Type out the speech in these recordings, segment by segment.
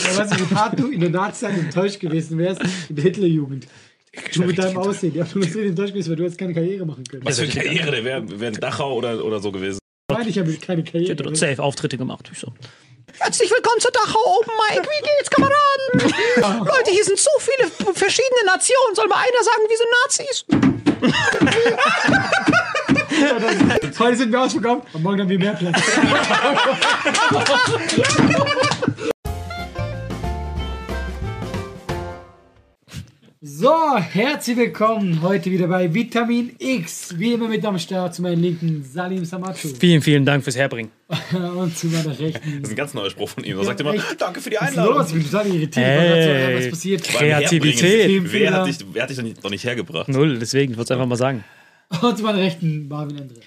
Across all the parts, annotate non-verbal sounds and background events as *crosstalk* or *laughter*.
Ja, weißt du, wie hart du in der Nazi-Zeit enttäuscht gewesen wärst in der Hitlerjugend. Du mit deinem Aussehen. Ja, du bist enttäuscht gewesen, weil du jetzt keine Karriere machen können. Was für eine Karriere, der wäre wär ein Dachau oder, oder so gewesen. Meine ich habe keine Ich Karriere. hätte dort safe Auftritte gemacht. Ich so. Herzlich willkommen zur Dachau Open Mic. Wie geht's, Kameraden? *laughs* Leute, hier sind so viele verschiedene Nationen. Soll mal einer sagen, wir sind Nazis? *laughs* Heute sind wir ausverkauft, und morgen haben wir mehr Platz. *laughs* So, herzlich willkommen heute wieder bei Vitamin X. Wie immer mit am Start zu meinen Linken Salim Samatu Vielen, vielen Dank fürs Herbringen. *laughs* und zu meiner Rechten. Das ist ein ganz neuer Spruch von ihm. Er sagt immer, danke für die Was ist Einladung. los? Ich bin total irritiert. Ey, was passiert? Kreativität. Wer hat dich, wer hat dich doch nicht, hergebracht? Null, deswegen, ich wollte es einfach mal sagen. Und zu meiner Rechten Marvin Andre.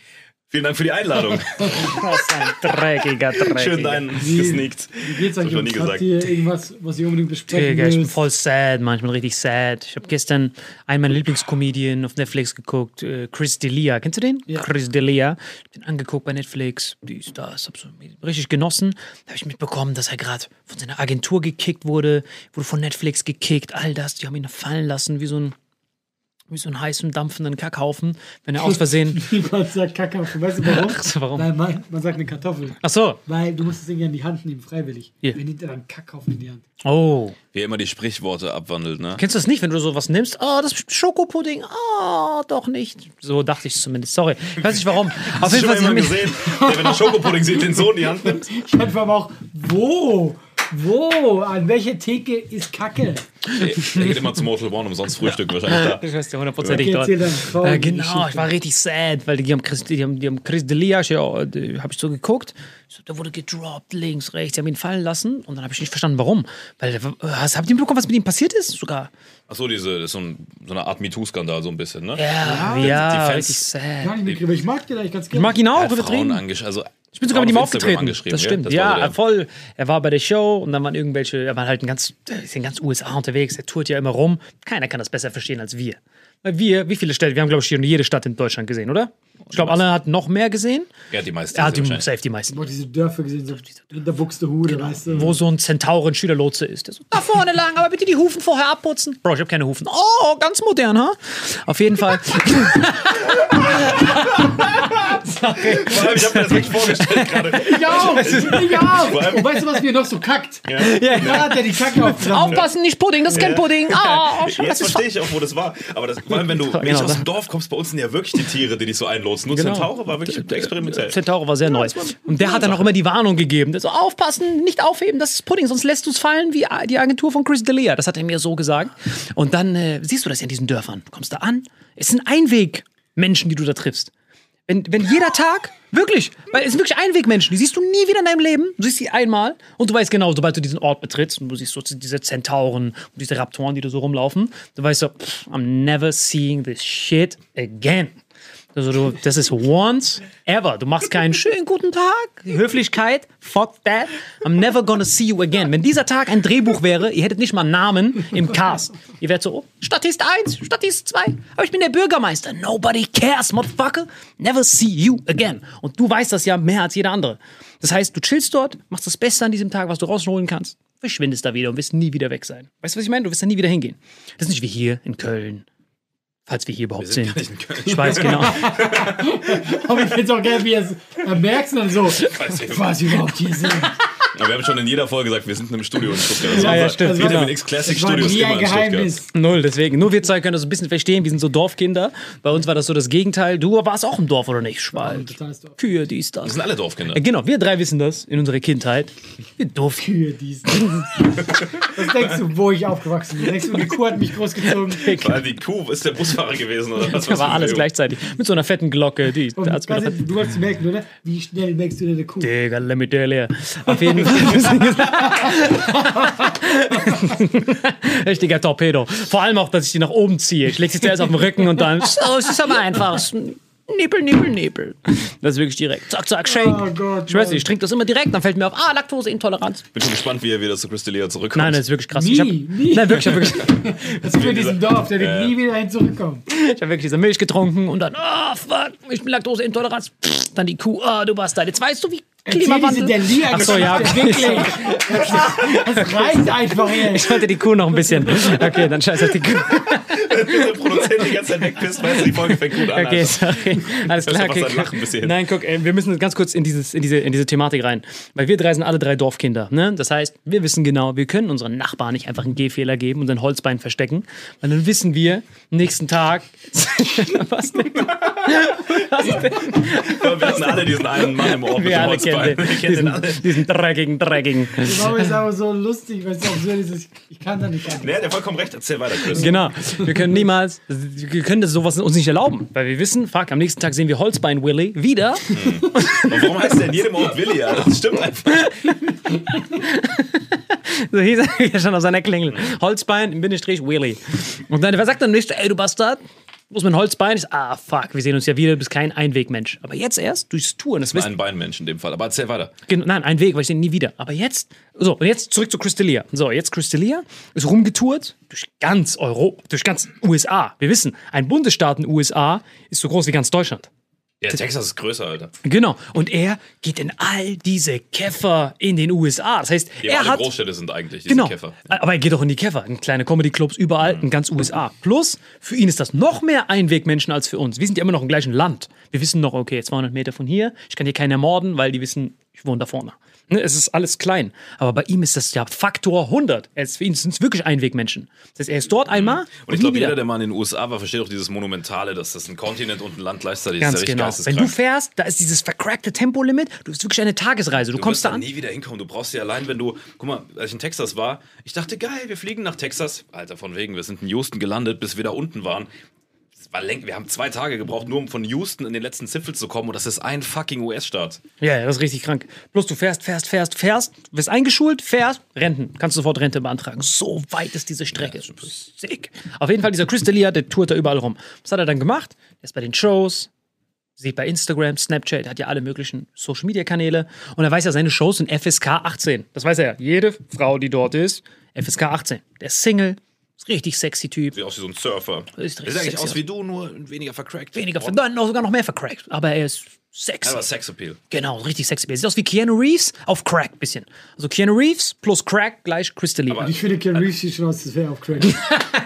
Vielen Dank für die Einladung. *laughs* Was ein dreckiger, dreckiger. Schön deinen gesneakt. Wie geht's euch? Habt gesagt. ihr irgendwas, was ihr unbedingt besprechen Digga, ich bin voll sad, manchmal richtig sad. Ich habe gestern einen meiner Lieblingscomedien auf Netflix geguckt, äh, Chris D'Elia. Kennst du den? Ja. Chris D'Elia. Ich bin angeguckt bei Netflix, dies, das, hab so richtig genossen. Da habe ich mitbekommen, dass er gerade von seiner Agentur gekickt wurde, wurde von Netflix gekickt, all das. Die haben ihn fallen lassen wie so ein wie so einen heißen, dampfenden Kackhaufen, wenn er aus Versehen. *laughs* Niemand sagt Kackhaufen. Weißt du warum? Ach so, warum? Weil man, man sagt eine Kartoffel. Ach so. Weil du musst das Ding ja in die Hand nehmen, freiwillig. Hier. Wer nimmt denn einen Kackhaufen in die Hand? Oh. Wie er immer die Sprichworte abwandelt, ne? Kennst du das nicht, wenn du sowas nimmst? Ah, das Schokopudding. Ah, doch nicht. So dachte ich zumindest. Sorry. Ich weiß nicht warum. Auf Hast du jeden schon Fall mal sie jemanden haben mich- gesehen, der, wenn er Schokopudding sieht, den Sohn in die Hand nimmt? *laughs* Ich vor allem auch, wo? Wo? An welcher Theke ist Kacke? Er geht immer zum Motel One umsonst frühstücken, wahrscheinlich da. Ich weiß ja hundertprozentig dort. Äh, genau, ich war richtig sad, weil die haben Chris, die haben, die haben Chris D'Elia, ich, ja, die- hab ich so geguckt, der wurde gedroppt, links, rechts, die haben ihn fallen lassen und dann habe ich nicht verstanden, warum. Weil, war- hast, habt ihr mitbekommen, was mit ihm passiert ist? Sogar. Achso, diese, das ist so, ein, so eine Art MeToo-Skandal, so ein bisschen, ne? Ja, ja, die Fans- richtig sad. Mitgekriegt, aber ich mag den eigentlich ganz Ich gerne. mag ihn auch, hat Frauen. Also, Ich bin sogar mit ihm aufgetreten. Das ja? stimmt. Das ja, so der- voll. Er war bei der Show und dann waren irgendwelche, er war halt ein ganz, ist in ganz USA unterwegs, er tourt ja immer rum. Keiner kann das besser verstehen als wir. Weil wir, wie viele Städte, wir haben, glaube ich, schon jede Stadt in Deutschland gesehen, oder? Ich glaube, Anna hat noch mehr gesehen. Er hat die meisten. Er hat die, safe die meisten. Boah, diese Dörfer gesehen, so der Buxtehude, weißt du. Wo so ein Zentauren-Schülerlotse ist. Der so, da vorne lang, aber bitte die Hufen vorher abputzen. Bro, ich habe keine Hufen. Oh, ganz modern, ha? Auf jeden Fall. Vor allem, ich habe mir das wirklich vorgestellt gerade. Ich auch! Ich auch! Und weißt du, was mir noch so kackt? ja. Da hat er die Kacke aufgesammelt. Aufpassen, nicht Pudding, das ist kein Pudding. Ah, das Jetzt verstehe ich auch, wo das war. Aber das, vor allem, wenn du wenn Genau, ich aus dem Dorf kommst, bei uns sind ja wirklich die Tiere, die dich so einlotsen. Nur Genau. Zentaure war wirklich experimentell. Centauro war sehr neu. Und der hat dann auch immer die Warnung gegeben. So, aufpassen, nicht aufheben, das ist Pudding, sonst lässt du es fallen wie die Agentur von Chris D'Elia. Das hat er mir so gesagt. Und dann äh, siehst du das ja in diesen Dörfern. Du kommst da an, es sind Einwegmenschen, die du da triffst. Wenn, wenn jeder Tag, wirklich, weil es sind wirklich Einwegmenschen, die siehst du nie wieder in deinem Leben. Du siehst sie einmal und du weißt genau, sobald du diesen Ort betrittst und du siehst so diese Zentauren und diese Raptoren, die da so rumlaufen, du weißt so, pff, I'm never seeing this shit again. Also du, das ist once ever. Du machst keinen schönen guten Tag, Höflichkeit, fuck that. I'm never gonna see you again. Wenn dieser Tag ein Drehbuch wäre, ihr hättet nicht mal einen Namen im Cast. Ihr wärt so, oh, Statist 1, Statist 2, aber ich bin der Bürgermeister. Nobody cares, motherfucker. Never see you again. Und du weißt das ja mehr als jeder andere. Das heißt, du chillst dort, machst das Beste an diesem Tag, was du rausholen kannst, verschwindest da wieder und wirst nie wieder weg sein. Weißt du, was ich meine? Du wirst da nie wieder hingehen. Das ist nicht wie hier in Köln. Falls wir hier überhaupt sind sind. gar nicht in Köln. Ich weiß genau. *laughs* Aber ich find's auch geil, wie er es er merkt dann so, was überhaupt hier sind. Aber wir haben schon in jeder Folge gesagt, wir sind in einem Studio in Stuttgart. Das Ja, ja, stimmt, Vitamin genau. X Classic Das war Studios nie ein. Geheimnis. Null, deswegen. Nur wir zwei können das ein bisschen verstehen. Wir sind so Dorfkinder. Bei uns war das so das Gegenteil. Du warst auch im Dorf, oder nicht? Schwald. Kühe, dies, das. Das sind alle Dorfkinder. Äh, Genau, wir drei wissen das in unserer Kindheit. Wir doof. Kühe, dies. Was denkst du, wo ich aufgewachsen bin? Denkst du, die Kuh hat mich großgezogen? Allem die Kuh ist der Busfahrer gewesen oder was? Da *laughs* war alles gleich. gleichzeitig. Mit so einer fetten Glocke. Die, du, wolltest merken, oder? Wie schnell merkst du denn eine Kuh? Digga, let me tell you. Auf jeden Fall. *laughs* Richtiger Torpedo. Vor allem auch, dass ich die nach oben ziehe. Ich leg sie zuerst auf den Rücken und dann. So, es ist aber einfach. Nippel, Nippel, Nippel. Das ist wirklich direkt. Zack, zack, shake. Oh Gott, ich weiß nicht, ich trinke das immer direkt, dann fällt mir auf, ah, Laktoseintoleranz. Bin schon gespannt, wie er wieder zu Crystalia zurückkommt. Nein, das ist wirklich krass. Nie, ich hab, nie. Nein, wirklich, ich habe wirklich, *laughs* Das ist für diesen Dorf, der wird nie wieder hin zurückkommen. ich hab wirklich diese Milch getrunken und dann, ah, fuck, ich bin Laktoseintoleranz. Dann die Kuh, ah, du warst da. Jetzt weißt du, wie Erzähl diese Klimawandel. Delia Ach so, ja. Wirklich. *laughs* Das reicht einfach Ich jetzt. wollte die Kuh noch ein bisschen. Okay, dann scheiß auf die Kuh. der Produzent die ganze Zeit wegpisst, weißt du, die Folge fängt gut an. Okay, Alter. sorry. Alles klar. Okay. sein Lachen bis hierhin. Nein, guck, ey, wir müssen ganz kurz in, dieses, in, diese, in diese Thematik rein. Weil wir drei sind alle drei Dorfkinder. Ne? Das heißt, wir wissen genau, wir können unseren Nachbarn nicht einfach einen Gehfehler geben und ein Holzbein verstecken. Weil dann wissen wir, nächsten Tag. *laughs* Was denn? Was denn? Wir hatten alle diesen einen Mann im Ort mit dem alle kennen den. Wir kennen den alle. Diesen, diesen dreckigen, dreckigen. Warum ist aber so lustig, weil es auch so ist, ich kann da nicht. Nee, der hat vollkommen recht. Erzähl weiter, Chris. Genau. Wir können niemals, wir können das sowas uns nicht erlauben. Weil wir wissen, fuck, am nächsten Tag sehen wir Holzbein Willy wieder. Und warum heißt der in jedem Ort Willi? Alter? Das stimmt einfach. So hieß er *laughs* ja schon auf seiner Klingel. Holzbein im Bindestrich Willy. Und dann, wer sagt dann nicht, ey, du Bastard? Wo ist mein Holzbein? Ich, ah, fuck, wir sehen uns ja wieder, du bist kein Einwegmensch. Aber jetzt erst durchs Touren. Das wissen, Ein Beinmensch in dem Fall. Aber erzähl weiter. Gen- Nein, ein Weg, weil ich den nie wieder. Aber jetzt, so, und jetzt zurück zu Crystalia. So, jetzt Crystalia ist rumgetourt durch ganz Europa, durch ganz USA. Wir wissen, ein Bundesstaat in den USA ist so groß wie ganz Deutschland. Ja, Texas ist größer, Alter. Genau. Und er geht in all diese Käfer in den USA. Das heißt, Ja, er alle hat. Großstädte sind eigentlich diese Genau. Käfer. Aber er geht auch in die Käfer, in kleine Comedy-Clubs überall, in ganz USA. Plus, für ihn ist das noch mehr Einwegmenschen als für uns. Wir sind ja immer noch im gleichen Land. Wir wissen noch, okay, 200 Meter von hier, ich kann hier keinen ermorden, weil die wissen, ich wohne da vorne. Ne, es ist alles klein. Aber bei ihm ist das ja Faktor 100. Er ist, für ihn sind es wirklich Einwegmenschen. Das heißt, er ist dort einmal und, Und ich glaube, jeder, der mal in den USA war, versteht auch dieses Monumentale, dass das ein Kontinent und ein Land gleichzeitig Ganz ist. Ja genau. Wenn du fährst, da ist dieses vercrackte Tempolimit. Du bist wirklich eine Tagesreise. Du, Du kommst da an. nie wieder hinkommen. Du brauchst ja allein, wenn du. Guck mal, als ich in Texas war, ich dachte, geil, wir fliegen nach Texas. Alter, von wegen, wir sind in Houston gelandet, bis wir da unten waren. War lenk, wir haben zwei Tage gebraucht, nur um von Houston in den letzten Zipfel zu kommen. Und das ist ein fucking US-Staat. Ja, ja, das ist richtig krank. Bloß du fährst, fährst, fährst, fährst, wirst eingeschult, fährst, Renten. Kannst du sofort Rente beantragen. So weit ist diese Strecke. Sick. Auf jeden Fall, dieser Chris D'Elia, der tourt da überall rum. Was hat er dann gemacht? Er ist bei den Shows, sieht bei Instagram, Snapchat, hat ja alle möglichen Social Media Kanäle und er weiß ja, seine Shows sind FSK 18. Das weiß er ja. Jede Frau, die dort ist, FSK 18. Der ist Single, ist richtig sexy Typ. Sieht aus wie so ein Surfer. Ist Sieht richtig eigentlich sexy aus wie du, nur weniger vercrackt. Weniger, nein, noch, sogar noch mehr vercrackt. Aber er ist Ja, sexy. aber Sexappeal. Genau, richtig sexy. Er sieht aus wie Keanu Reeves auf Crack bisschen. Also Keanu Reeves plus Crack gleich Crystal Lee. Ich finde, Ken Reeves sieht schon aus, das wäre auf Crack. *laughs*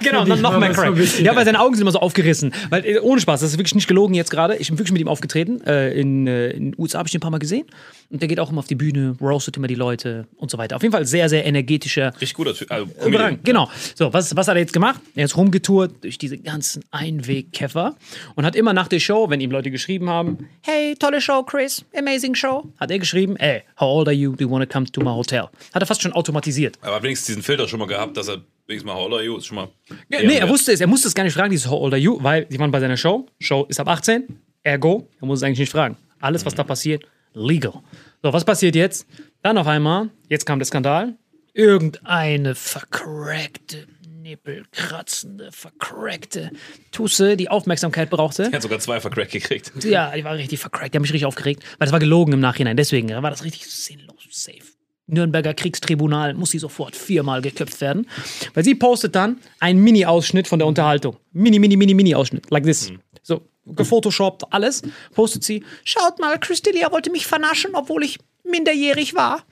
Genau, dann noch mal mehr ein Crack. Ja, weil seine Augen sind immer so aufgerissen. Weil, äh, ohne Spaß, das ist wirklich nicht gelogen jetzt gerade. Ich bin wirklich mit ihm aufgetreten. Äh, in, äh, in den USA habe ich ihn ein paar Mal gesehen. Und der geht auch immer auf die Bühne, roastet immer die Leute und so weiter. Auf jeden Fall sehr, sehr energetischer. Richtig guter Typ. Also, Comedian. genau. So, was, was hat er jetzt gemacht? Er ist rumgetourt durch diese ganzen Einwegkäfer und hat immer nach der Show, wenn ihm Leute geschrieben haben, hey, tolle Show, Chris, amazing Show, hat er geschrieben, hey, how old are you? Do you want to come to my hotel? Hat er fast schon automatisiert. Aber wenigstens diesen Filter schon mal gehabt, dass er wenigstens mal How old are you ist schon mal. Ja, nee, er wusste es, er musste es gar nicht fragen, dieses How old are you, weil die waren bei seiner Show. Show ist ab 18, ergo, er muss es eigentlich nicht fragen. Alles, was da passiert, legal. So, was passiert jetzt? Dann auf einmal, jetzt kam der Skandal, irgendeine vercrackte, nippelkratzende, vercrackte Tusse, die Aufmerksamkeit brauchte. Er hat sogar zwei vercrackt gekriegt. Ja, die war richtig vercrackt. Die haben mich richtig aufgeregt, weil das war gelogen im Nachhinein. Deswegen war das richtig sinnlos safe. Nürnberger Kriegstribunal muss sie sofort viermal geköpft werden. Weil sie postet dann einen Mini-Ausschnitt von der Unterhaltung. Mini, mini, mini, Mini-Ausschnitt. Like this. So, gefotoshoppt, alles. Postet sie. Schaut mal, Christelia wollte mich vernaschen, obwohl ich minderjährig war.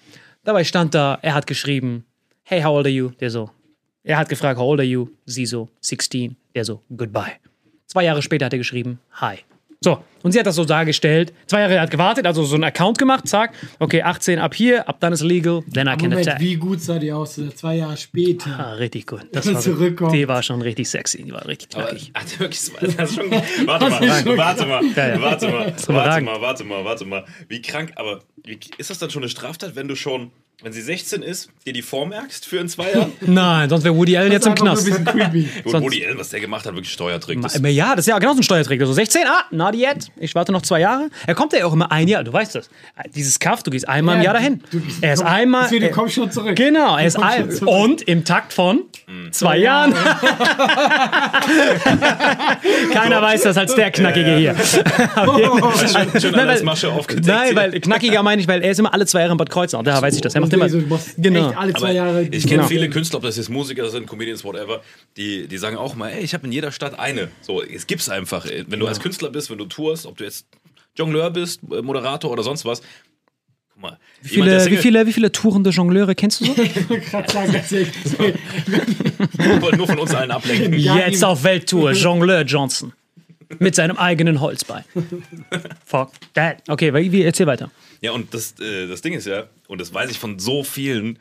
Dabei stand da, er hat geschrieben, hey, how old are you? Der so. Er hat gefragt, how old are you? Sie so, 16. Der so, goodbye. Zwei Jahre später hat er geschrieben, hi. So, und sie hat das so dargestellt. Zwei Jahre hat gewartet, also so einen Account gemacht, zack, okay, 18 ab hier, ab dann ist legal, then I can Moment, attack. wie gut sah die aus? äh, Zwei Jahre später. Ah, richtig gut. Das war, er zurückkommt. die war schon richtig sexy, die war richtig Aber knackig. hat er wirklich so, das ist schon, warte mal, warte mal, warte mal, warte mal, warte mal, warte mal. Wie krank, aber wie, ist das dann schon eine Straftat, wenn du schon, wenn sie 16 ist, dir die vormerkst für in zwei Jahren? *laughs* Nein, sonst wäre Woody Allen jetzt im Knast. ein bisschen creepy. *laughs* Sonst- Woody Allen, was der gemacht hat, wirklich Steuertrick. Das, ja, das ist ja genau so ein Steuerträger. So 16, ah, not yet. Ich warte noch zwei Jahre. Er kommt ja auch immer ein Jahr, du weißt das. Dieses Kaff, du gehst einmal im Jahr dahin. Du- Er ist komm, einmal. deswegen, er- komm schon zurück. Genau, er ist ein, zurück. und im Takt von zwei Jahren. *laughs* Keiner weiß das als der Knackige hier. schön Nein, als weil- Masche aufgedeckt. Nein, weil knackiger meine ich, weil er ist immer alle zwei Jahre in Bad Kreuznach. Da weiß ich das. Er macht immer. Also, du machst Genau. echt alle zwei Aber Jahre. ich kenne Genau. viele Künstler, ob das jetzt Musiker sind, Comedians, whatever, die, die sagen auch mal, ey, ich habe in jeder Stadt eine. So, es gibt's einfach. Wenn du als Künstler bist, wenn du tourst, ob du jetzt Jongleur bist, äh, Moderator oder sonst was. Guck mal, Wie viele, wie, viele, wie viele tourende Jongleure kennst du so? *laughs* gerade sagen, ganz ehrlich. wollte nur von uns allen ablenken. Jetzt auf Welttour, Jongleur Johnson. Mit seinem eigenen Holzbein. *laughs* Fuck that. Okay, wie, wie, erzähl weiter. Ja, und das, äh, das Ding ist ja, und das weiß ich von so vielen,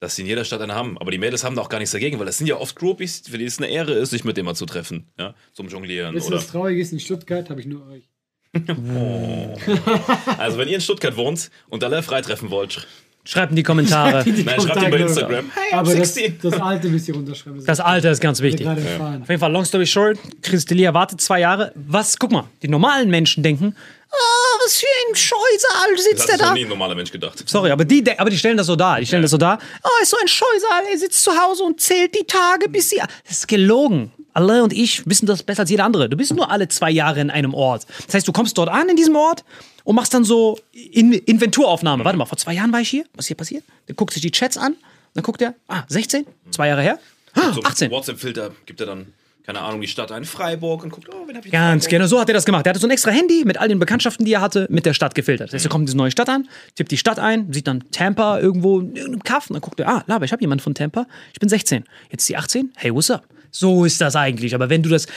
dass sie in jeder Stadt eine haben. Aber die Mädels haben da auch gar nichts dagegen, weil das sind ja oft Groupies, für die es eine Ehre ist, sich mit dem mal zu treffen. Ja, zum Jonglieren. Wisst ihr, Oder, was traurig ist? In Stuttgart habe ich nur euch. *laughs* also, wenn ihr in Stuttgart wohnt und alle frei treffen wollt, sch- Schreibt in die Kommentare. Die *laughs* nein, schreibt ihm bei Instagram. Hey, Aber das, 16. das alte müsst ihr runterschreiben. Das Alter ist ganz wichtig. erfahren. Auf jeden Fall, long story short, Christelia wartet zwei Jahre. Was, guck mal, die normalen Menschen denken, oh, was für ein Scheusal Das sitzt hat der sich noch da. nie ein normaler Mensch gedacht. Sorry, aber die, aber die stellen das so dar. Die stellen das so dar. Oh, ist so ein Scheusal, er sitzt zu Hause und zählt die Tage, bis sie. Das ist gelogen. Alle und ich wissen das besser als jeder andere. Du bist nur alle zwei Jahre in einem Ort. Das heißt, du kommst dort an in diesem Ort und machst dann so in Inventuraufnahme. Warte mal, vor zwei Jahren war ich hier. Was ist hier passiert? Dann guckt sich die Chats an. Dann guckt er, ah, 16? Zwei Jahre her? Ah, So 18. WhatsApp-Filter gibt er dann, keine Ahnung, die Stadt ein, Freiburg und guckt, oh, wen hab ich Ganz Freiburg? genau, so hat er das gemacht. Er hatte so ein extra Handy mit all den Bekanntschaften, die er hatte, mit der Stadt gefiltert. Das heißt, er kommt in diese neue Stadt an, tippt die Stadt ein, sieht dann Tampa irgendwo in irgendeinem Kaff und dann guckt er, ah, Laber, ich habe jemanden von Tampa, ich bin 16. Jetzt ist die 18, hey, what's up? So ist das eigentlich. Aber wenn du das,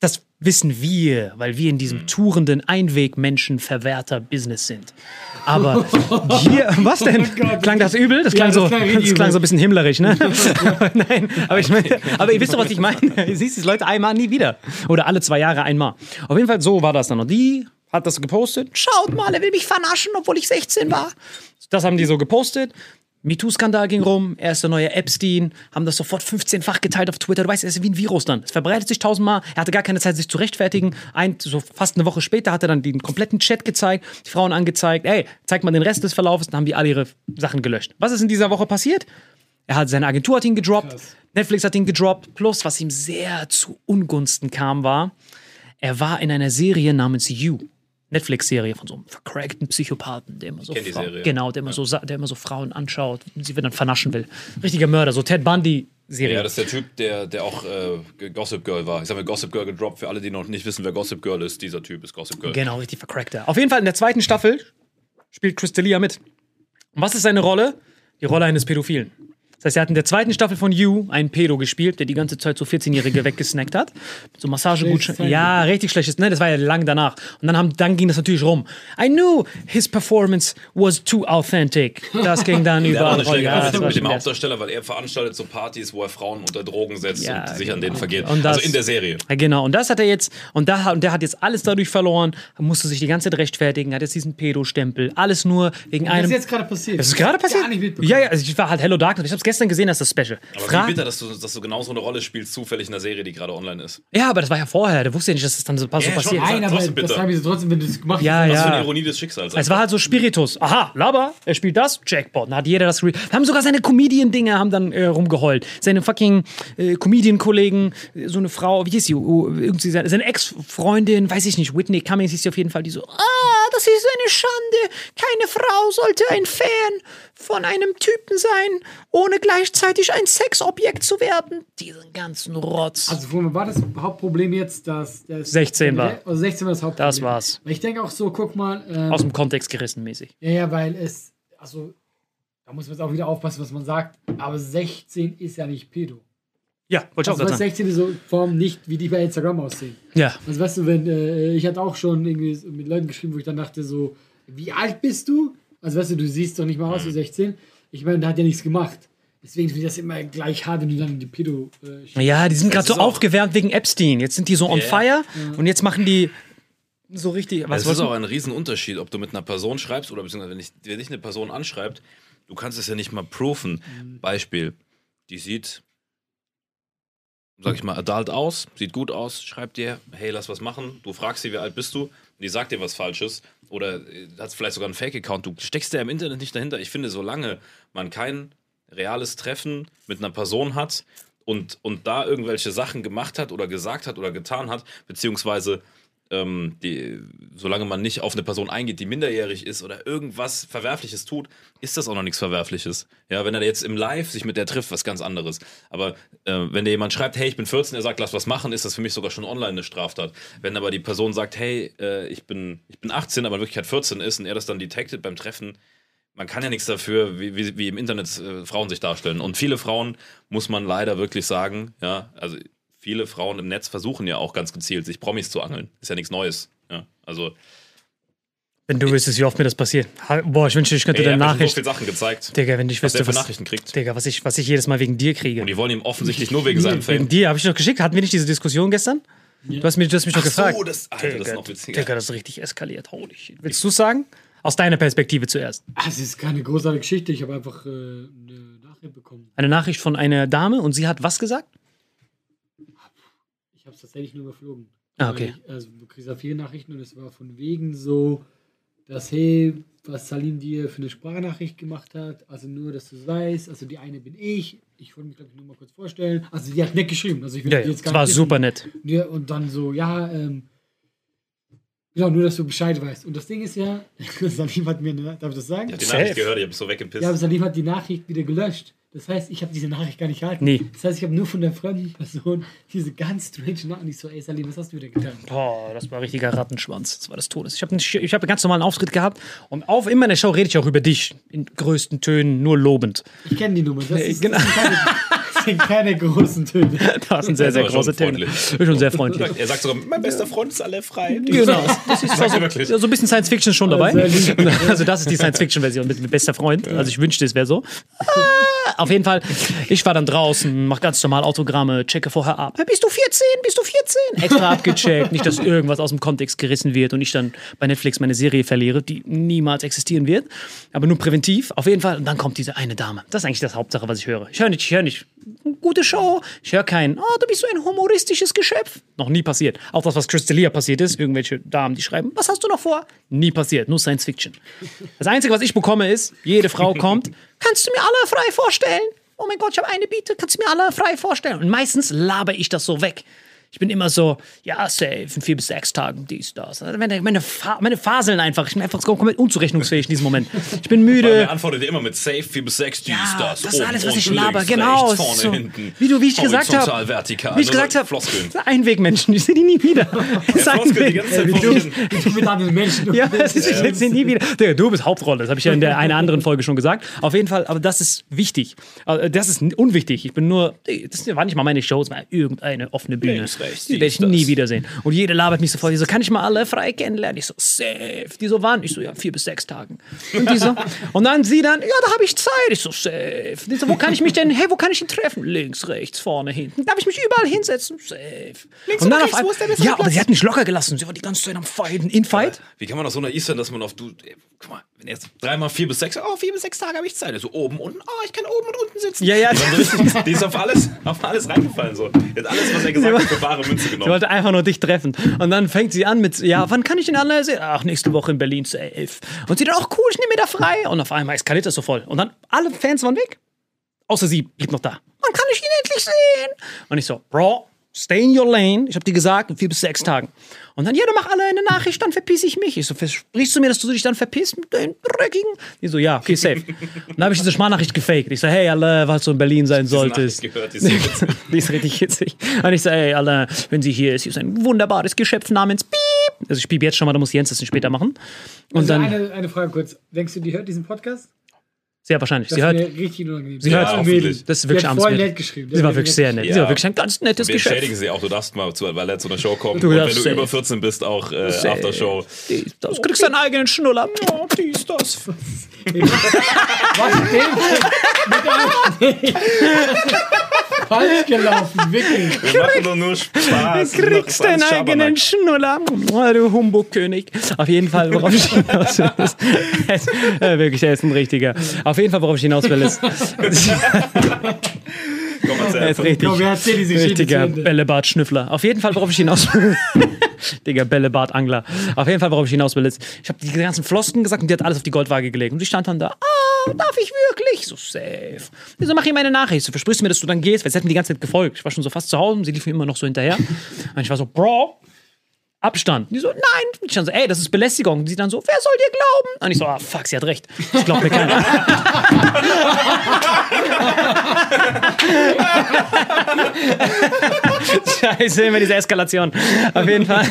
das wissen wir, weil wir in diesem tourenden Einweg-Menschen-Verwerter-Business sind. Aber *laughs* hier, was denn? Klang das übel? Das klang, das so, klang das klang so ein bisschen himmlerisch, ne? *laughs* Nein, aber ich meine, aber ihr wisst doch, was ich meine. *laughs* Ihr siehst die Leute einmal, nie wieder. Oder alle zwei Jahre einmal. Auf jeden Fall, so war das dann. Und die hat das gepostet. Schaut mal, er will mich vernaschen, obwohl ich 16 war. Das haben die so gepostet. MeToo-Skandal ging rum, er ist der neue Epstein, haben das sofort 15-fach geteilt auf Twitter. Du weißt, er ist wie ein Virus dann. Es verbreitet sich tausendmal. Er hatte gar keine Zeit, sich zu rechtfertigen. Ein, so fast eine Woche später hat er dann den kompletten Chat gezeigt, die Frauen angezeigt. Ey, zeig mal den Rest des Verlaufes. Dann haben die alle ihre Sachen gelöscht. Was ist in dieser Woche passiert? Er hat seine Agentur hat ihn gedroppt, Netflix hat ihn gedroppt. Plus, was ihm sehr zu Ungunsten kam, war, er war in einer Serie namens You. Netflix-Serie von so einem vercrackten Psychopathen, der immer so kenn die Frau- Serie. genau, der immer so sa- der immer so Frauen anschaut, sie dann vernaschen will. Richtiger Mörder, so Ted Bundy Serie. Ja, das ist der Typ, der, der auch äh, Gossip Girl war. Ich habe Gossip Girl gedroppt. Für alle, die noch nicht wissen, wer Gossip Girl ist, dieser Typ ist Gossip Girl. Genau, richtig vercrackter. Auf jeden Fall in der zweiten Staffel spielt Crystalia mit. Und was ist seine Rolle? Die Rolle eines Pädophilen. Das heißt, er hat in der zweiten Staffel von You einen Pedo gespielt, der die ganze Zeit so 14-Jährige *laughs* weggesnackt hat. Mit so Massagegutschein. Ja, richtig schlechtes. Ne, das war ja lang danach. Und dann, haben, dann ging das natürlich rum. I knew his performance was too authentic. Das ging dann. *laughs* Schlägerei Ja, das mit, dem Hauptdarsteller, weil er veranstaltet so Partys, wo er Frauen unter Drogen setzt Ja, und sich an genau. denen vergeht. Und das- also in der Serie. Ja, genau, und das hat er jetzt, und, da, und der hat jetzt alles dadurch verloren, musste sich die ganze Zeit rechtfertigen, hat jetzt diesen Pedo-Stempel. Alles nur wegen Was einem. ist jetzt gerade passiert? Das ist gerade passiert? Gar nicht mitbekommen. ja, ja, also ich war halt Hello Darkness. Ich habe es gestern gesehen, dass das Special. Aber Fra- wie bitter, dass du, dass du genau so eine Rolle spielst, zufällig in der Serie, die gerade online ist. ja, aber das war ja vorher. Der wusste ja nicht, dass das dann so, so Ja, schon. passiert. Nein, aber Trotzdem bitter. das haben sie trotzdem, wenn du es gemacht Ja, hast. Was für eine ja. Ironie des Schicksals. Es war halt so Spiritus. Aha, Laber, er spielt das, Jackpot. Dann hat jeder das. Re Wir haben sogar seine Comedian-Dinge haben dann äh, rumgeheult. Seine fucking äh, Comedian-Kollegen, äh, so eine Frau, wie hieß sie? Oh, irgendwie seine, seine Ex-Freundin, weiß ich nicht, Whitney Cummings hieß sie auf jeden Fall, die so, ah, das ist eine Schande. Keine Frau sollte ein Fan von einem Typen sein, ohne gleichzeitig ein Sexobjekt zu werden. Diesen ganzen Rotz. Also, war das Hauptproblem jetzt, dass das 16 war. Also 16 war das Hauptproblem. Das war's. Weil ich denke auch so, guck mal. Ähm, Aus dem Kontext gerissen mäßig. ja, ja, weil es, also, da muss man jetzt auch wieder aufpassen, was man sagt. Aber 16 ist ja nicht Pedo. Ja, wollte ich auch Also, gerade weil sagen. 16 ist so Form nicht, wie die bei Instagram aussehen. Ja. Also, weißt du, wenn, äh, ich hatte auch schon irgendwie so mit Leuten geschrieben, wo ich dann dachte so, wie alt bist du? Also, weißt du, du siehst doch nicht mal aus Mhm. wie 16. Ich meine, der hat ja nichts gemacht. Deswegen finde ich das immer gleich hart, wenn du dann in die Pedo äh, Ja, die sind gerade so ist auch- aufgewärmt wegen Epstein. Jetzt sind die so on Ja. fire und jetzt machen die so richtig. Was Es ist auch ein Riesenunterschied, ob du mit einer Person schreibst oder beziehungsweise wenn, ich, wenn dich eine Person anschreibt, du kannst es ja nicht mal proofen. Beispiel, die sieht, sag ich mal, adult aus, sieht gut aus, schreibt dir, hey, lass was machen. Du fragst sie, wie alt bist du? Und die sagt dir was Falsches oder äh, hat vielleicht sogar einen Fake-Account. Du steckst ja im Internet nicht dahinter. Ich finde, solange man kein reales Treffen mit einer Person hat und, und da irgendwelche Sachen gemacht hat oder gesagt hat oder getan hat, beziehungsweise ähm, die, solange man nicht auf eine Person eingeht, die minderjährig ist oder irgendwas Verwerfliches tut, ist das auch noch nichts Verwerfliches. Ja, wenn er jetzt im Live sich mit der trifft, was ganz anderes. Aber äh, wenn dir jemand schreibt, hey, ich bin 14, er sagt, lass was machen, ist das für mich sogar schon online eine Straftat. Wenn aber die Person sagt, hey, äh, ich, bin, ich bin 18, aber in Wirklichkeit 14 ist und er das dann detected beim Treffen, man kann ja nichts dafür, wie, wie, wie im Internet äh, Frauen sich darstellen. Und viele Frauen, muss man leider wirklich sagen, ja, also viele Frauen im Netz versuchen ja auch ganz gezielt, sich Promis zu angeln. Ist ja nichts Neues. Ja, also, Wenn du wüsstest, wie oft mir das passiert. Boah, ich wünschte, ich könnte ey, er dir eine hat mir so Nachricht. viele Sachen gezeigt, Digga, wenn ich was wüsste, der für was, Nachrichten kriegt. Digga, was, ich, was ich jedes Mal wegen dir kriege. Und die wollen ihm offensichtlich nur wegen seinem Wegen Fame. dir, habe ich noch geschickt. Hatten wir nicht diese Diskussion gestern? Du hast mich, du hast mich noch Ach so, gefragt. das- Alter, das ist Digga, noch witziger. Digga, das ist richtig eskaliert. Holy shit. Willst du sagen? Aus deiner Perspektive zuerst. Ah, es ist keine großartige Geschichte. Ich habe einfach äh, eine Nachricht bekommen. Eine Nachricht von einer Dame und sie hat was gesagt? Ich habe es tatsächlich nur überflogen. Ah, okay. Ich, also, du kriegst ja viele Nachrichten und es war von wegen so, dass, hey, was Salim dir für eine Sprachnachricht gemacht hat. Also nur, dass du es weißt. Also die eine bin ich. Ich wollte mich, glaube ich, nur mal kurz vorstellen. Also die hat nett geschrieben. Also ich will Ja, jetzt gar das war nicht super nett. Ja, und dann so, ja, ähm, genau, nur, dass du Bescheid weißt. Und das Ding ist ja, *laughs* Salim hat mir, eine, darf ich das sagen? Ich hab die. Nachricht gehört, ich hab so weggepisst. Ja, aber Salim hat die Nachricht wieder gelöscht. Das heißt, ich habe diese Nachricht gar nicht gehalten. Nee. Das heißt, ich habe nur von der fremden Person diese ganz strange Nachricht. Ich so, ey Salim, was hast du wieder getan? Boah, das war ein richtiger Rattenschwanz. Das war das Todes. Ich habe ich hab einen ganz normalen Auftritt gehabt und auf immer in der Show rede ich auch über dich. In größten Tönen, nur lobend. Ich kenne die Nummer. Das, ist, genau. das, *laughs* das sind *laughs* keine großen Töne. Das sind sehr, sehr große Töne. schon sehr freundlich. Er sagt sogar, mein bester Freund ist alle frei. Genau. Das ist so, wirklich. so ein bisschen Science Fiction schon dabei. *laughs* Also das ist die Science Fiction Version mit, mit bester Freund. Also ich wünschte, es wäre so. Ah, Auf jeden Fall. Ich war dann draußen, mach ganz normal Autogramme, checke vorher ab. Bist du 14? Bist du 14? Extra *laughs* abgecheckt. Nicht, dass irgendwas aus dem Kontext gerissen wird und ich dann bei Netflix meine Serie verliere, die niemals existieren wird. Aber nur präventiv. Auf jeden Fall. Und dann kommt diese eine Dame. Das ist eigentlich das Hauptsache, was ich höre. Ich höre nicht, ich höre nicht. Gute Show. Ich höre kein, oh, du bist so ein humoristisches Geschöpf. Noch nie passiert. Auch das, was Crystalia passiert ist. Irgendwelche Damen, die schreiben, was hast du noch vor? Nie passiert. Nur Science Fiction. Das Einzige, was ich bekomme, ist, jede Frau kommt, kannst du mir alle frei vorstellen? Oh mein Gott, ich habe eine Biete, kannst du mir alle frei vorstellen? Und meistens laber ich das so weg. Ich bin immer so, ja, safe, in vier bis sechs Tagen, dies, das. Also Meine, meine, Fa meine Faseln einfach. Ich bin einfach komplett unzurechnungsfähig in diesem Moment. Ich bin müde. er antwortet immer mit Safe, 4 bis 6, dies, Ja, das. das ist oben, alles, was ich laber. links, Genau, Rechts, es vorne, so, hinten. wie du- wie ich gesagt hab. Horizontal, vertikal. Wie ich Nur gesagt habe, Floskeln. Einwegmenschen, ich sehe die nie wieder. *laughs* *laughs* Ist Floskeln die ganze Zeit. Du mit anderen Menschen. Ja, es *laughs* ist, ich sehe nie wieder. Digga, Du bist Hauptrolle, das habe ich ja in der einer anderen Folge schon gesagt. Auf jeden Fall, aber das ist wichtig. Also, Das ist unwichtig. Ich bin nur, das war nicht mal meine Show, es war irgendeine offene Bühne. Links, rechts, die werde ich nie wiedersehen. Und jede labert mich so voll. Die so, kann ich mal alle frei kennenlernen? Ich so, safe. Die so, wann? Ich so, ja, vier bis sechs Tagen. Und die so, und dann sie dann, ja, da habe ich Zeit. Ich so, safe. Die so, wo kann ich mich denn, hey, wo kann ich ihn treffen? Links, rechts, vorne, hinten. Darf ich mich überall hinsetzen? Safe. Links und, und dann rechts, auf wo ist der einmal, bessere ja, aber Platz? sie hat mich locker gelassen. Sie war die ganze Zeit am Fighten, Infight. Wie kann man doch so naiv sein, dass man auf du. Guck mal, wenn jetzt dreimal vier bis sechs, oh, vier bis sechs Tage habe ich Zeit. So oben, unten, oh, ich kann oben und unten sitzen. Ja, ja. Die, so richtig, die ist auf alles, auf alles reingefallen. So. Hat alles, was er gesagt hat, für bare Münze Sie genommen. wollte einfach nur dich treffen. Und dann fängt sie an mit, ja, wann kann ich den anderen sehen? Ach, nächste Woche in Berlin zu elf. Und sie dann, auch cool, ich nehme mir da frei. Und auf einmal eskaliert das so voll. Und dann, alle Fans waren weg. Außer sie blieb noch da. Wann kann ich ihn endlich sehen? Und ich so, Bro, stay in your lane. Ich habe dir gesagt, in vier bis sechs Tagen. Und dann, ja, dann mach alle eine Nachricht, dann verpiss ich mich. Ich so, versprichst du mir, dass du dich dann verpisst mit deinen dreckigen? Die so, ja, okay, *laughs* safe. Und dann habe ich diese Sprachnachricht gefaked. Ich so, hey, alle, was du in Berlin sein solltest. Nachricht gehört, die ist so. *laughs* Die ist richtig hitzig. Und ich so, ey, Alter, wenn sie hier ist, hier ist ein wunderbares Geschöpf namens Piep. Also ich piep jetzt schon mal, da muss Jens das nicht später machen. Und Also dann, eine, eine Frage kurz. Denkst du, die hört diesen Podcast? Sehr wahrscheinlich, Das sie hört, richtig unangenehm. sie Ja, hört, hoffentlich. Das ist wirklich voll nett geschrieben. Sie war wirklich sehr nett. Sie Ja. war wirklich ein ganz nettes Wir Geschöpf. entschädigen sie auch, du darfst mal zu Ballett zu einer Show kommen. Du und wenn du safe. über 14 bist, auch äh, Aftershow. Dies, das. Du kriegst deinen eigenen Schnuller. Oh, dies, das. *laughs* Was denn? *laughs* Falsch gelaufen, wirklich. Wir machen doch nur Spaß. Du kriegst deinen eigenen Schnuller. Oh, du Humbug-König. Auf jeden Fall, worauf ich hinaus will, ist. *laughs* ist äh, wirklich, er ist ein richtiger. Auf jeden Fall, worauf ich hinaus will, ist. Komm, erzähl. Er ist richtig. Komm, Richtiger? Bällebart-Schnüffler. Auf jeden Fall, worauf ich hinaus will. *laughs* Digga, Bällebart-Angler. Auf jeden Fall, worauf ich hinaus will, ist, ich habe die ganzen Flosken gesagt und die hat alles auf die Goldwaage gelegt. Und ich stand dann da, ah, darf ich wirklich? So safe. So, mach ihm eine Nachricht. So, versprichst du mir, dass du dann gehst? Weil sie hat mir die ganze Zeit gefolgt. Ich war schon so fast zu Hause sie lief mir immer noch so hinterher. Und ich war so, Bro, Abstand. Die so, nein. Ich dann so, ey, das ist Belästigung. Und sie dann so, wer soll dir glauben? Und ich so, ah, fuck, sie hat recht. Ich glaub mir keiner. Scheiße, immer diese Eskalation. Auf jeden Fall.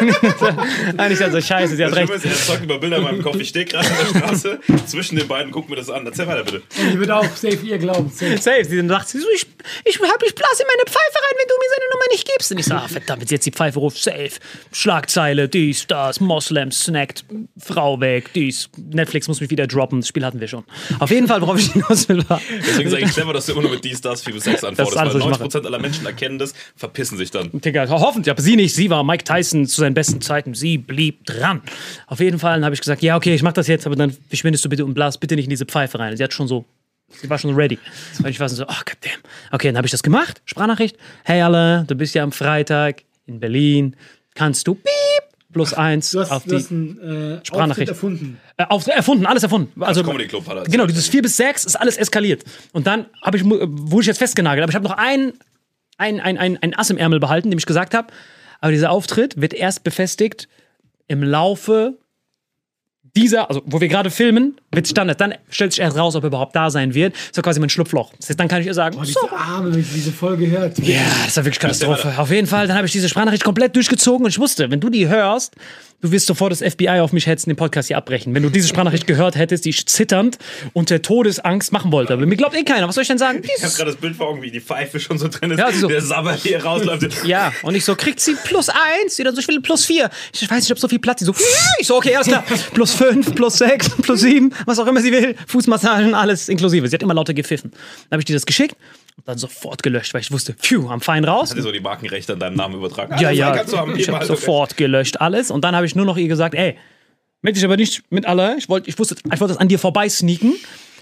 Und ich dann so, scheiße, sie hat Das recht. Ist, er zeugt über Bilder in meinem Kopf. Ich stehe gerade in der Straße zwischen den beiden, guck mir das an. Erzähl weiter bitte. Die wird auch safe ihr glauben. Safe. Safe. Sie dann sagt sie so, ich, ich hab ich blase in meine Pfeife rein, wenn du mir seine Nummer nicht gibst. Und ich so, ah, verdammt, jetzt die Pfeife ruft, safe. Schlagzeile, dies, das, Moslem snackt, Frau weg, dies. Netflix muss mich wieder droppen, das Spiel hatten wir schon. Auf jeden Fall, worauf ich hinaus will, war. Deswegen sage ich clever, dass du immer nur mit dies, das, 4 bis 6 antwortest. Das weil was ich 90% aller Menschen erkennen das, verpissen sich dann. Digga, hoffentlich, aber sie nicht. Sie war Mike Tyson zu seinen besten Zeiten. Sie blieb dran. Auf jeden Fall habe ich gesagt, ja, okay, ich mach das jetzt, aber dann verschwindest du bitte und blas bitte nicht in diese Pfeife rein. Sie hat schon so, sie war schon ready. Und ich war so, oh, goddamn. Okay, dann habe ich das gemacht. Sprachnachricht. Hey alle, du bist ja am Freitag in Berlin. Kannst du piep plus eins Du hast, auf du die hast einen äh, Sprachnachricht. Auftritt erfunden. äh, auf, erfunden, alles erfunden. Also, Comedy Club hat Genau, dieses 4 bis 6 ist alles eskaliert. Und dann hab ich, mu- wurde ich jetzt festgenagelt. Aber ich habe noch ein, ein, ein, ein, ein Ass im Ärmel behalten, dem ich gesagt habe, aber dieser Auftritt wird erst befestigt im Laufe dieser, also wo wir gerade filmen, wird Standard. Dann stellt sich erst raus, ob er überhaupt da sein wird. So quasi mein Schlupfloch. Das heißt, dann kann ich ihr sagen, Boah, so, diese Arme, wenn sie diese Folge hört. ja, das war wirklich Katastrophe. Auf jeden Fall, dann habe ich diese Sprachnachricht komplett durchgezogen und ich wusste, wenn du die hörst, du wirst sofort das FBI auf mich hetzen, den Podcast hier abbrechen. Wenn du diese Sprachnachricht gehört hättest, die ich zitternd unter Todesangst machen wollte. Aber mir glaubt eh keiner. Was soll ich denn sagen? Ich habe gerade das Bild vor Augen, wie die Pfeife schon so drin ist. Ja, also so- Der Sabber hier rausläuft. Ja, und ich so, kriegt sie plus eins? Sie dann so, ich will plus vier. Ich weiß nicht, ich habe so viel Platz. Die so, ich so, okay, alles klar. Plus fünf, plus sechs, plus sieben, was auch immer sie will. Fußmassagen, alles inklusive. Sie hat immer lauter gepfiffen. Dann habe ich dir das geschickt und dann sofort gelöscht, weil ich wusste, phew, am fein raus. Hat dir so die Markenrechte an deinem Namen übertragen? Ja, Also, ja. Haben. Ich habe sofort gelöscht alles und dann habe ich nur noch ihr gesagt, ey, möchte ich aber nicht mit aller. Ich wollte, ich wusste, ich wollte das an dir vorbei sneaken,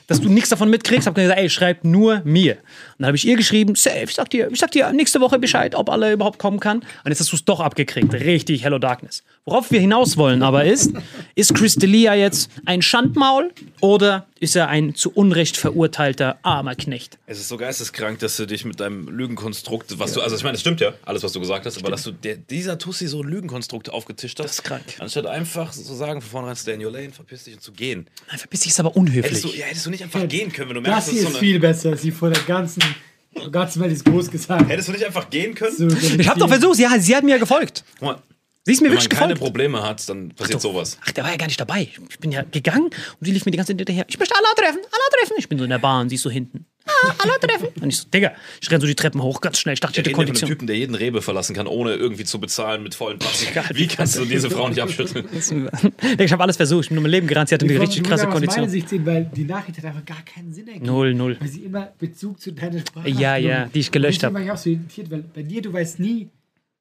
dass du nichts davon mitkriegst. Habe gesagt, ey, schreib nur mir. Und dann habe ich ihr geschrieben, safe, ich sag dir, ich sag dir nächste Woche Bescheid, ob alle überhaupt kommen kann. Und jetzt hast du es doch abgekriegt, richtig Hello Darkness. Worauf wir hinaus wollen aber ist, ist Chris D'Elia jetzt ein Schandmaul oder ist er ein zu Unrecht verurteilter armer Knecht. Es ist so geisteskrank, dass du dich mit deinem Lügenkonstrukt, was du, also ich meine, das stimmt ja, alles, was du gesagt hast, aber dass du der, dieser Tussi so Lügenkonstrukte aufgetischt hast. Das ist krank. Anstatt einfach so sagen, von vornherein, stay in your lane, verpiss dich und zu gehen. Nein, verpiss dich, ist aber unhöflich. Hättest du, ja, hättest du nicht einfach gehen können, wenn du Das merkst, hier dass ist so eine, viel besser, sie vor der ganzen, der ganzen Welt ist groß gesagt. Hättest du nicht einfach gehen können? So, ich habe doch versucht, sie, sie hat mir ja gefolgt. Guck mal, Sie ist mir wenn man wirklich keine gefolgt. Probleme hat, dann passiert sowas. Ach, der war ja gar nicht dabei. Ich bin ja gegangen und sie lief mir die ganze Zeit hinterher. Ich möchte Allah treffen, Allah treffen. Ich bin so in der Bahn, sie ist so hinten. Ah, Allah treffen. Und ich so, Digga, ich renn so die Treppen hoch, ganz schnell. Ich dachte, ich hätte Kondition. Typen, der jeden Rewe verlassen kann, ohne irgendwie zu bezahlen mit vollen Passen. Wie kannst du diese Frau nicht abschütteln? *laughs* Ich habe alles versucht. Ich bin nur mein Leben gerannt. Sie hatte eine richtig krasse Aus Kondition. Sicht sehen, weil die Nachricht hat einfach gar keinen Sinn ergeben. Null, null. Weil sie immer Bezug zu deiner Sprache Ja, hat ja, die ich gelöscht Und deswegen hab. war ich auch so irritiert, weil bei dir, du weißt nie,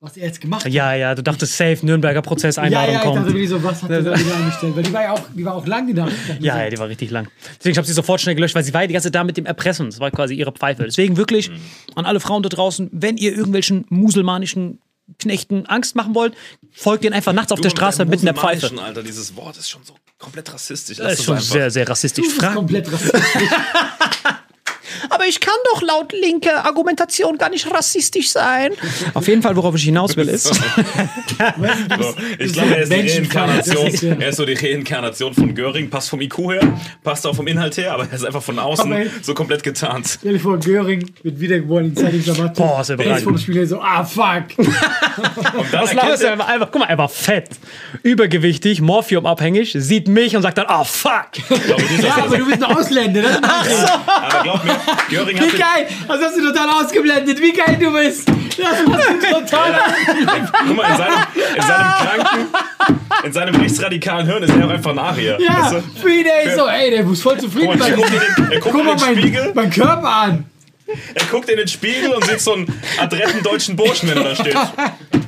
was er jetzt gemacht hat. Ja, ja, du dachtest safe, Nürnberger ja, Prozesseinladung ja, ich dachte kommt. so, was hat er da wieder eingestellt? Weil die war ja auch, die war auch lang, die Nachricht. Ich Ja, ja, die war richtig lang. Deswegen ich habe sie sofort schnell gelöscht, weil sie war ja die ganze Zeit da mit dem Erpressen. Das war quasi ihre Pfeife. Deswegen wirklich an alle Frauen da draußen, wenn ihr irgendwelchen muselmanischen Knechten Angst machen wollt, folgt denen einfach nachts auf der Du, Straße mit einer Pfeife. Alter, dieses Wort ist schon so komplett rassistisch. Das ist schon sehr, sehr rassistisch. Du bist komplett rassistisch. *laughs* Aber ich kann doch laut linker Argumentation gar nicht rassistisch sein. *laughs* Auf jeden Fall, worauf ich hinaus will, ist. *laughs* So, ich glaube, er ist die Reinkarnation. Er ist so die Reinkarnation von Göring. Passt vom IQ her, passt auch vom Inhalt her, aber er ist einfach von außen Aber- so komplett getarnt. Stell dir vor, Göring wird wiedergeboren in Zeitungsklamotten. Boah, ist. Er ist vom Spiel so, ah, fuck. Laus ist er, einfach, einfach, guck mal, er war fett, übergewichtig, morphiumabhängig, sieht mich und sagt dann, oh fuck. glaub ich nicht, dass Ja, er aber du bist ein Ausländer. Das ist Aber glaub mir, Göring hat Wie geil! Das hast du total ausgeblendet. Wie geil du bist! Das hast du total. guck mal, in seinem, in seinem kranken, in seinem rechtsradikalen Hirn ist er auch einfach ein Arier. Ja, weißt du? Friede ist so, ey, der muss voll zufrieden Guck mal, er sein. guckt er guckt Guck mal den mein, Spiegel, mein Körper an. *laughs* er guckt in den Spiegel und sieht so einen adretten deutschen Burschen, wenn er da steht.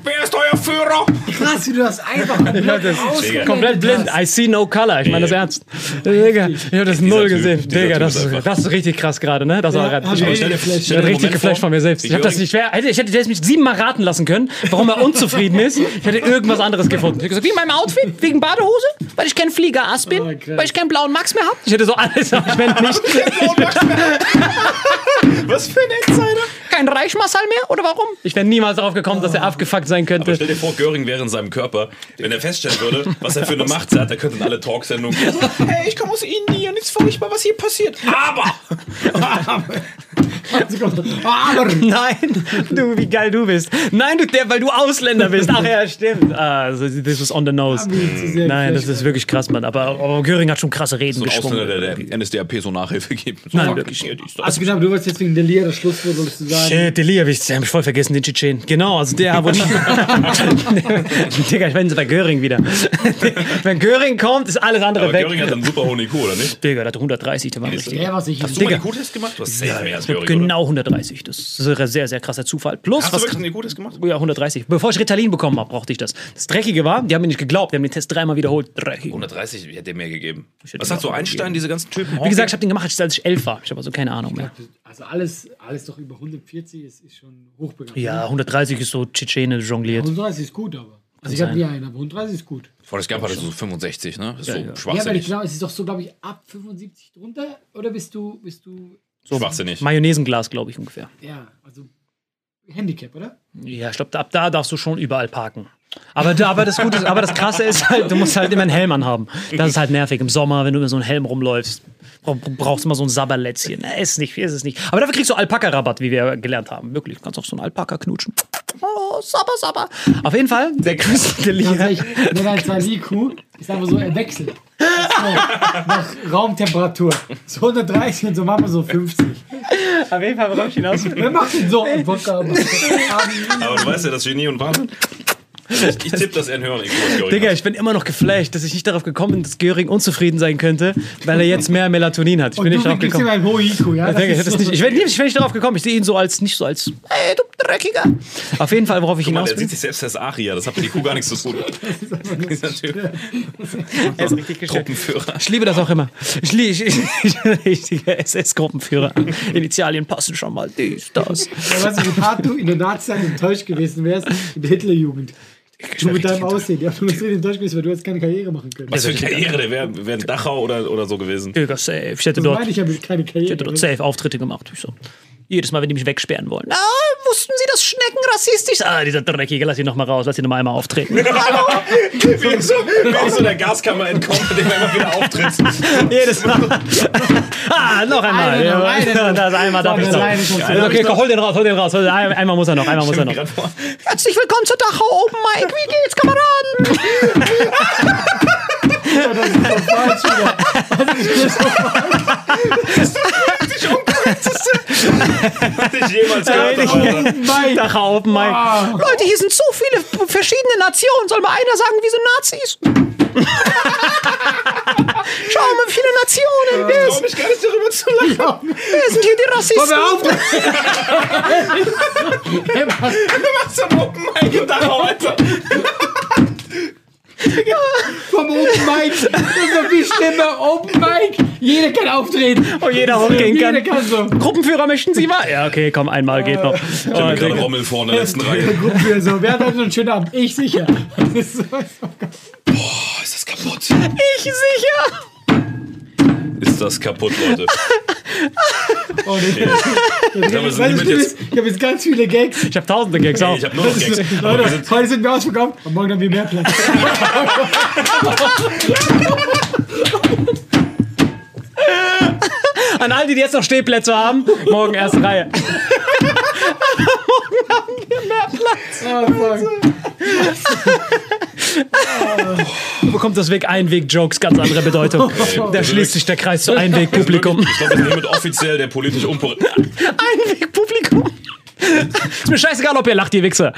Wer ist euer Führer? Krass, wie du das einfach *laughs* komplett das Komplett blind. I see no color. Ich meine das ernst. Digga, ich habe das null Typ, gesehen. Digga, das ist das ist richtig krass gerade, ne? Das war Ja, gerade. hab richtig geflasht von mir selbst. Ich, hab das nicht, wär, hätte, ich hätte das mich siebenmal raten lassen können, warum er unzufrieden ist. Ich hätte irgendwas anderes gefunden. Ich hätte gesagt, wie in meinem Outfit? Wegen Badehose? Weil ich kein Fliegerass bin? Oh, weil ich keinen blauen Max mehr habe? Ich hätte so alles, aber ich meine nicht. *laughs* Was für ein Insider? Kein Reichmassal mehr? Oder warum? Ich wäre niemals darauf gekommen, dass er abgefuckt sein Aber könnte. stell dir vor, Göring wäre in seinem Körper, wenn er feststellen würde, was er für eine Macht hat, er könnte in alle Talksendungen gehen. Hey, ich komme aus Indien, ist furchtbar, was hier passiert. Aber! *laughs* Aber *laughs* Nein, du, wie geil du bist. Nein, du, der, weil du Ausländer bist. Ach ja, stimmt. Ah, this was on the nose. Nein, das ist wirklich krass, Mann. Aber, aber Göring hat schon krasse Reden So ein geschwungen. Ausländer, der der NSDAP so Nachhilfe gibt. So, Nein, das. Also genau, du wolltest jetzt wegen der Lia das Schlusswort, du sagen. Shit, Delia hab ich, hab ich voll vergessen, den Tschetschen. Genau, also der, wo die. *laughs* Digga, ich bin bei Göring wieder. *laughs* Wenn Göring kommt, ist alles andere Aber weg. Göring hat einen super hohen IQ, oder nicht? Digga, der hat 130, der war richtig. Der, ich Hast du mal einen IQ-Test gemacht? Du hast safe mehr als Ich Göring? Genau 130. Das ist ein sehr, sehr krasser Zufall. Plus, Hast du was wirklich einen IQ-Test gemacht? Ja, 130. Bevor ich Ritalin bekommen habe, brauchte ich das. Das Dreckige war, die haben mir nicht geglaubt, die haben den Test dreimal wiederholt. Dreckig. 130 hätte mehr gegeben. hätte Was hat so Einstein, diese ganzen Typen? Wie gesagt, ich habe den gemacht, als ich elf war. Ich habe also keine Ahnung mehr. Also alles, alles doch über 140 ist, ist schon hochbegabt. Ja, 130 ist so Tschetschene jongliert. 130 ist gut, aber. Also ich habe nie einen, aber 130 ist gut. Forrest Gump hatte so 65, ne? Das ist so ja. Ja, aber ich schwachsinnig. glaube, es ist doch so, glaube ich, ab 75 drunter. Oder bist du, bist du, schwachsinnig. Mayonnaisenglas, glaube ich, ungefähr. ja, also Handicap, oder? Ja, ich glaube, ab da darfst du schon überall parken. Aber, da- aber, das Gute ist, aber das Krasse ist halt, du musst halt immer einen Helm anhaben. Das ist halt nervig. Im Sommer, wenn du mit so einem Helm rumläufst, bra- brauchst du immer so ein Sabberlätzchen. Na, ist nicht, ist es nicht. Aber dafür kriegst du Alpaka-Rabatt, wie wir gelernt haben. Wirklich, du kannst auch so einen Alpaka knutschen. Oh, sabber, sabber. Auf jeden Fall, der Liga. ehrlich, wenn ein 2 IQ ist einfach so, er wechselt. So Nach Raumtemperatur. So 130 und so machen wir so 50. Auf jeden Fall, worauf ich hinaus will. Wer macht denn so einen Wodka? Aber du weißt ja, das Genie und Wahnsinn. Ich, ich tippe, dass er höheren IQ Göring Digga, hat. ich bin immer noch geflasht, dass ich nicht darauf gekommen bin, dass Göring unzufrieden sein könnte, weil er jetzt mehr Melatonin hat. Ich bin nicht darauf ihm gekommen. einen hohen IQ, ja? Ich, so- nicht, ich darauf gekommen. Ich sehe ihn so als, nicht so als, ey, du Dreckiger. Auf jeden Fall, worauf ich Guck mal, hinaus der will. sieht sich selbst als Aria, das hat mit IQ gar nichts zu tun. *laughs* *laughs* Dieser Typ. Er ist richtig. Gruppenführer. Ich liebe das auch immer. Ich liebe ich, ich, ich, richtige SS-Gruppenführer. Initialien passen schon mal dies, das. Ja, weißt du, wie hart du in der Nazi-Zeit enttäuscht gewesen wärst in der Hitlerjugend. Du mit deinem Aussehen. Ja, du bist richtig enttäuscht gewesen, weil du hättest keine Karriere machen können. Was für eine Karriere, der wäre wär in Dachau oder, oder so gewesen. Digga, safe. Ich hätte Das dort, meine ich mit keine ich Karriere. hätte dort safe Auftritte gemacht. Ich so. Jedes Mal, wenn die mich wegsperren wollen. Na, wussten Sie, dass Schnecken rassistisch sind? Ah, dieser Dreckige, lass ihn noch mal raus, lass ihn noch mal einmal auftreten. *laughs* Wie so, wie so der Gaskammer entkommt, mit dem er immer wieder auftritt. *laughs* Jedes Mal. *laughs* ah, noch einmal. Eine noch, eine. Das einmal darf ich noch. du. Okay, komm, hol den raus, hol den raus. Ein- Einmal muss er noch, einmal muss er noch. Herzlich willkommen zur Dachau Open Mic. Wie geht's, Kameraden? Was ich jemals gehört habe. Dachau Open Mic. Leute, hier sind so viele verschiedene Nationen. Soll mal einer sagen, wir sind Nazis? *laughs* Schau mal, wie viele Nationen. Wer, Ich ist, trau mich gar nicht darüber zu lachen. wer sind hier die Rassisten? auf! Was zum Open Mic in Dachau, Alter. Vom Open Mic! Das ist doch viel schlimmer. Open Mic! Jeder kann auftreten. *laughs* Oh, jeder hochgehen Jeder kann. kann so. Gruppenführer möchten Sie mal? Ja, okay, komm, einmal geht noch. Ich hab Oh, mir gerade. Rommel vor in der letzten Reihe. Gruppe so. Wer hat heute einen schönen Abend? Ich sicher. Das ist so, ist das kaputt? ich sicher. Ist das kaputt, Leute? oh, nee. Ich habe jetzt. habe jetzt ganz viele Gags. Ich hab tausende Gags auch. Ich habe nur noch Gags. Wir Leute, sind, heute sind wir ausverkauft und morgen haben wir mehr Platz. *laughs* *laughs* An all die, die jetzt noch Stehplätze haben, morgen erste Reihe. *laughs* Oh, fuck. Bekommt das Weg Einweg-Jokes ganz andere Bedeutung. *laughs* Da schließt sich der Kreis zu Einweg-Publikum. ich glaube, wir sind hiermit offiziell der politisch unkorrekt. *laughs* Einweg-Publikum. Ist mir scheißegal, ob ihr lacht, ihr Wichser.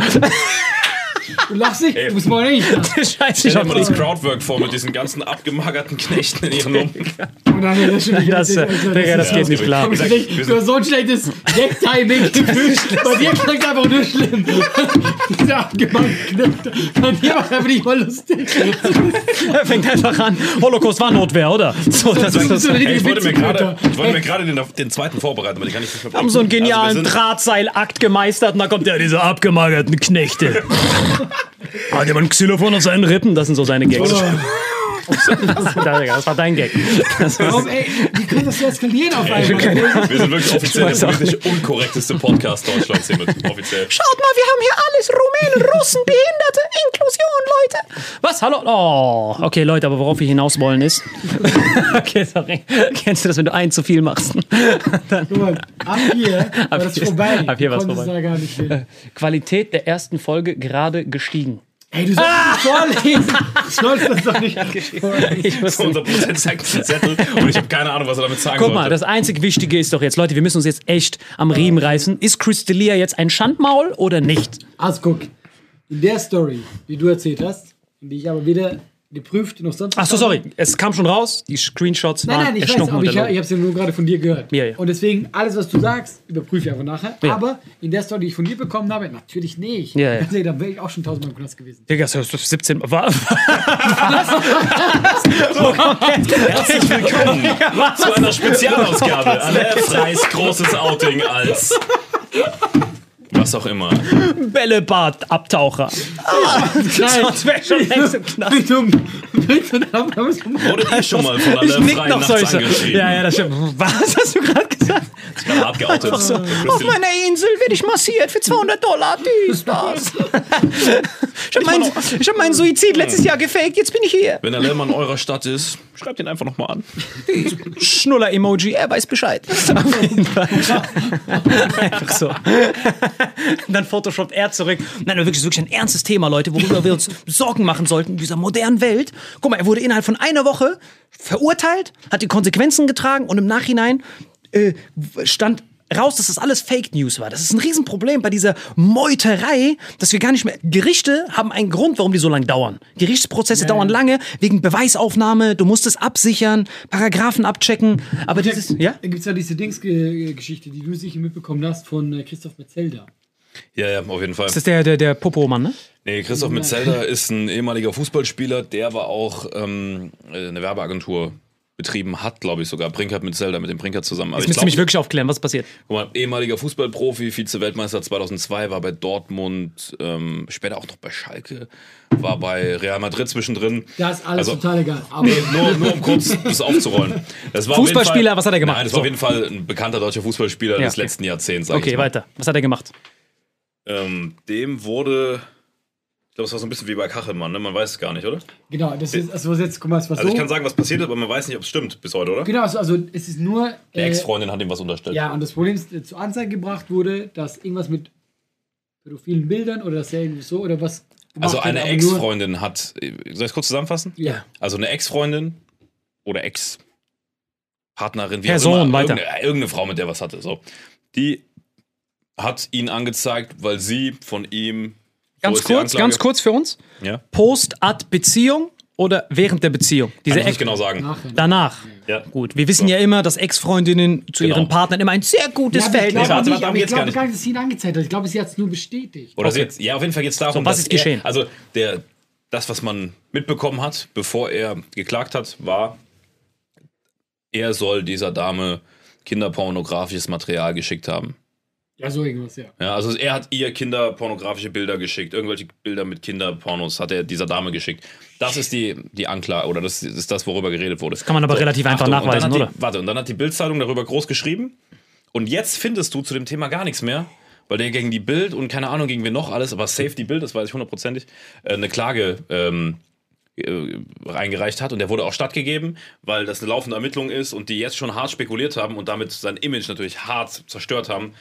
Du lachst nicht, du musst morgen nicht. *laughs* Scheiße, Stell ich dir hab mal das Crowdwork vor mit diesen ganzen abgemagerten Knechten in ihren Lumpen. *laughs* Oh nein, das. Das, äh, Digga, das geht nicht klar. Du hast so ein schlechtes Gag-Timing. *laughs* Bei dir klingt einfach nur schlimm. Diese abgemachten Knöpfe. Bei dir macht einfach nicht mal lustig. Er fängt einfach an. Holocaust war Notwehr, oder? So, das ist das. so eine ey, ich wollte mir gerade ich wollte mir gerade den, den zweiten vorbereiten, aber den kann ich nicht mehr haben so einen genialen also wir sind, Drahtseilakt gemeistert und da kommt ja diese abgemagerten Knechte. Ah, der hat ein Xylophon auf seinen Rippen, das sind so seine Gags. *laughs* Das, war dein Gag. Das Warum, ey, wie kann das so eskalieren auf einmal? Wir sind wirklich offiziell der politisch unkorrekteste Podcast Deutschlands hiermit. Offiziell. Schaut mal, wir haben hier alles. Rumänen, Russen, Behinderte, Inklusion, Leute. Was? Hallo? Oh, okay, Leute, aber worauf wir hinaus wollen ist. *laughs* okay, sorry. Kennst du das, wenn du ein zu viel machst? *laughs* Guck mal, ab hier war das hier- vorbei. ab hier war's konntest vorbei. Qualität der ersten Folge gerade gestiegen. Ey, du sollst das vorlesen. Du sollst das doch nicht *laughs* vorlesen. Ich Unser Produzent zeigt *laughs* einen Zettel und ich habe keine Ahnung, was er damit sagen Guck sollte. mal, das einzig Wichtige ist doch jetzt, Leute, wir müssen uns jetzt echt am Riemen reißen. Ist Chris D'Elia jetzt ein Schandmaul oder nicht? Also guck, in der Story, die du erzählt hast, die ich aber weder geprüft noch sonst Ach so, sorry. Es kam schon raus. Die Screenshots Nein, waren nein, ich weiß, aber ich, ich habe es ja nur gerade von dir gehört. Ja, ja. Und deswegen, alles, was du sagst, überprüfe ich einfach nachher. Ja. Aber in der Story, die ich von dir bekommen habe, natürlich nicht. Ja, ja. Ganz ehrlich, da wäre ich auch schon tausendmal im Knast gewesen. Digga, das ist 17. War, *laughs* Herzlich willkommen *laughs* zu einer Spezialausgabe. Alain *laughs* Freis großes Outing als was auch immer. Bällebad-Abtaucher. Nein, Das wäre schon längst im Knast. Wie dumm. Wurdet ihr schon mal von Ich Alain nick Frei noch nachts solche. angeschrieben? Ja, ja, das stimmt. Was hast du gerade gesagt? Ich bin hart geoutet. So, auf meiner Insel werde ich massiert für 200 Dollar. Dies, das. *laughs* Ich habe meinen hab meinen Suizid letztes Jahr gefaked, jetzt bin ich hier. Wenn Alain mal in eurer Stadt ist, schreibt ihn einfach nochmal an. *laughs* Schnuller-Emoji, er weiß Bescheid. Auf jeden Fall. Einfach so. Dann photoshoppt er zurück. Nein, aber wirklich, ist wirklich ein ernstes Thema, Leute, worüber wir uns Sorgen machen sollten in dieser modernen Welt. Guck mal, er wurde innerhalb von einer Woche verurteilt, hat die Konsequenzen getragen und im Nachhinein äh, stand raus, dass das alles Fake News war. Das ist ein Riesenproblem bei dieser Meuterei, dass wir gar nicht mehr. Gerichte haben einen Grund, warum die so lange dauern. Gerichtsprozesse dauern lange wegen Beweisaufnahme. Du musst es absichern, Paragraphen abchecken. Aber dieses, ja? Da gibt es ja diese Dings-Geschichte, die du sicher mitbekommen hast von äh, Christoph Metzelder. Ja, ja, auf jeden Fall. Das ist der, der, der Popo-Mann, ne? Nee, Christoph Metzelder ist ein ehemaliger Fußballspieler, der war auch ähm, eine Werbeagentur betrieben hat, glaube ich sogar. Brinkert mit Zelda, mit dem Brinkert zusammen. Aber Jetzt ich müsst ihr mich wirklich aufklären, was passiert. guck mal, ehemaliger Fußballprofi, Vize-Weltmeister 2002, war bei Dortmund, ähm, später auch noch bei Schalke, war bei Real Madrid zwischendrin. Das ist alles Also- total egal. Aber Nee, nur, nur um kurz das aufzurollen. Das war Fußballspieler, Fall- was hat er gemacht? Nein, das So. war auf jeden Fall ein bekannter deutscher Fußballspieler Ja, des okay. letzten Jahrzehnts. Okay, weiter. Was hat er gemacht? Ähm, dem wurde, ich glaube, es war so ein bisschen wie bei Kachelmann, ne? man weiß es gar nicht, oder? genau, das ist, also was jetzt, guck mal, es war Also so. ich kann sagen, was passiert ist, aber man weiß nicht, ob es stimmt bis heute, oder? genau, also, also es ist nur. Die äh, Ex-Freundin hat ihm was unterstellt. Ja, und das Problem ist, äh, zur Anzeige gebracht wurde, dass irgendwas mit pädophilen Bildern oder dass er irgendwie so oder was. Also eine Ex-Freundin hat, soll ich es kurz zusammenfassen? Ja. Also eine Ex-Freundin oder Ex-Partnerin, wie Person, auch immer, weiter. Irgendeine, irgendeine Frau, mit der was hatte, so. Die hat ihn angezeigt, weil sie von ihm. Ganz so kurz, ganz kurz für uns. Ja. Post-Ad-Beziehung oder während der Beziehung? Kann Diese ich nicht Ex- genau sagen. Danach. Ja. Gut, wir wissen ja immer, dass Ex-Freundinnen zu Genau. ihren Partnern immer ein sehr gutes Ja, ich Verhältnis glaube nicht, darum ich gar glaube gar nicht, dass sie ihn angezeigt hat. Ich glaube, sie hat es nur bestätigt. Oder Okay. sie jetzt, ja, auf jeden Fall geht es darum, So, was ist geschehen? Er, also der, das, was man mitbekommen hat, bevor er geklagt hat, war, er soll dieser Dame kinderpornografisches Material geschickt haben. Ja, so irgendwas, ja. Ja, also er hat ihr kinderpornografische Bilder geschickt, irgendwelche Bilder mit Kinderpornos hat er dieser Dame geschickt. Das ist die, die Anklage, oder das ist das, worüber geredet wurde. Das kann man aber relativ einfach nachweisen, und dann oder? Die, warte, und dann hat die Bildzeitung darüber groß geschrieben. Und jetzt findest du zu dem Thema gar nichts mehr, weil der gegen die Bild und keine Ahnung gegen wen noch alles, aber safe die Bild, das weiß ich hundertprozentig, äh, eine Klage ähm, äh, reingereicht hat und der wurde auch stattgegeben, weil das eine laufende Ermittlung ist und die jetzt schon hart spekuliert haben und damit sein Image natürlich hart zerstört haben,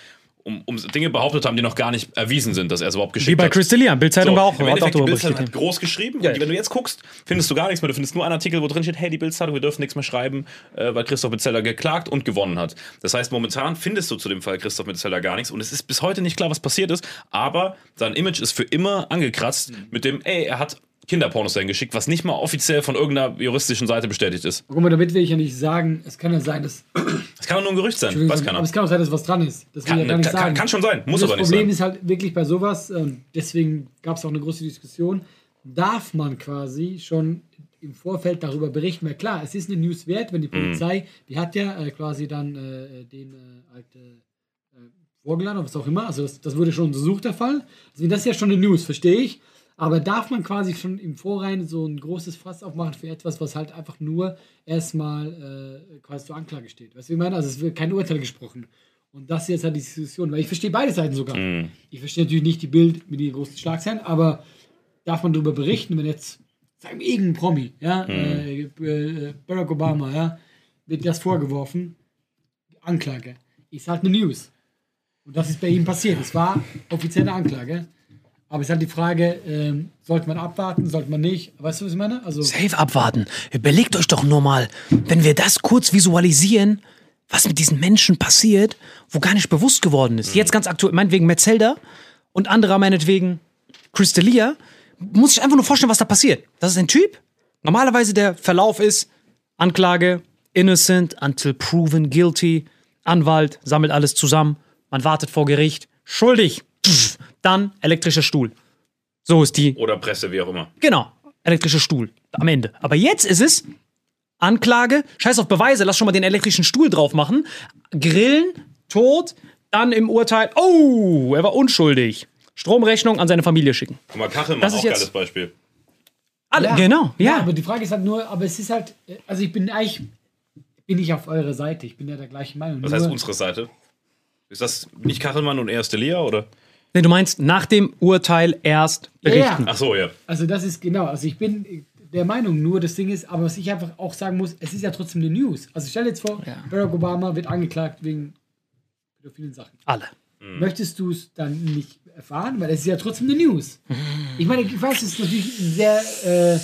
um, um Dinge behauptet haben, die noch gar nicht erwiesen sind, dass er es überhaupt geschickt Wie bei hat. Chris D'Elia. Bildzeitung war auch, Im hat auch die Bildzeitung hat groß geschrieben Ja. und wenn du jetzt guckst, findest du gar nichts mehr. Du findest nur einen Artikel, wo drin steht, hey, die Bildzeitung, wir dürfen nichts mehr schreiben, äh, weil Christoph Metzeler geklagt und gewonnen hat. Das heißt, momentan findest du zu dem Fall Christoph Metzeler gar nichts und es ist bis heute nicht klar, was passiert ist, aber sein Image ist für immer angekratzt Mhm. mit dem, ey, er hat Kinderpornos dahin geschickt, was nicht mal offiziell von irgendeiner juristischen Seite bestätigt ist. Guck mal, damit will ich ja nicht sagen, es kann ja sein, dass. Das kann doch nur ein Gerücht sein, weiß aber keiner. es kann auch sein, dass was dran ist. Das will Kann, ich ja gar nicht kann, sagen. kann, schon sein, muss das aber nicht Problem sein. ist halt wirklich bei sowas, und deswegen gab es auch eine große Diskussion, darf man quasi schon im Vorfeld darüber berichten, weil klar, es ist eine News wert, wenn die Mhm. Polizei, die hat ja äh, quasi dann äh, den äh, halt, vorgeladen oder was auch immer, also das, das wurde schon untersucht, der Fall. Also das ist ja schon eine News, verstehe ich. Aber darf man quasi schon im Vorrein so ein großes Fass aufmachen für etwas, was halt einfach nur erstmal äh, quasi zur Anklage steht? Weißt du, wie ich meine? Also es wird kein Urteil gesprochen. Und das ist jetzt halt die Diskussion, weil ich verstehe beide Seiten sogar. Mhm. Ich verstehe natürlich nicht die Bild mit den großen Schlagzeilen, aber darf man darüber berichten, wenn jetzt, sagen wir, irgendein Promi, ja, Mhm. äh, äh, Barack Obama, ja, wird das vorgeworfen, Anklage, ist halt eine News. Und das ist bei ihm passiert. Es war offizielle Anklage. Aber es ist halt die Frage, ähm, sollte man abwarten, sollte man nicht? Weißt du, was ich meine? Also, Safe abwarten. Überlegt euch doch nur mal, wenn wir das kurz visualisieren, was mit diesen Menschen passiert, wo gar nicht bewusst geworden ist. Jetzt ganz aktuell, meinetwegen Metzelder und anderer meinetwegen Chris D'Elia, muss ich einfach nur vorstellen, was da passiert. Das ist ein Typ, normalerweise der Verlauf ist Anklage, innocent until proven guilty, Anwalt sammelt alles zusammen, man wartet vor Gericht, schuldig, Pff, dann elektrischer Stuhl. So ist die Oder Presse, wie auch immer. Genau, elektrischer Stuhl am Ende. Aber jetzt ist es Anklage, scheiß auf Beweise, lass schon mal den elektrischen Stuhl drauf machen, grillen, tot, dann im Urteil, oh, er war unschuldig. Stromrechnung an seine Familie schicken. Guck mal, Kachelmann, Das ist auch jetzt- geiles Beispiel. Alle, Ja. genau, ja. ja. aber die Frage ist halt nur, aber es ist halt, also ich bin eigentlich, bin ich auf eurer Seite. Ich bin ja der gleichen Meinung. Was Nur- heißt unsere Seite? Ist das nicht Kachelmann und er ist Delia, oder? Nee, du meinst nach dem Urteil erst berichten. Ach so, ja. Also das ist genau, also ich bin der Meinung, nur das Ding ist, aber was ich einfach auch sagen muss, es ist ja trotzdem eine News. Also stell dir jetzt vor, Ja. Barack Obama wird angeklagt wegen pädophilen Sachen. Alle. Möchtest du es dann nicht erfahren? Weil es ist ja trotzdem eine News. Ich meine, ich weiß, es ist natürlich ein sehr, äh,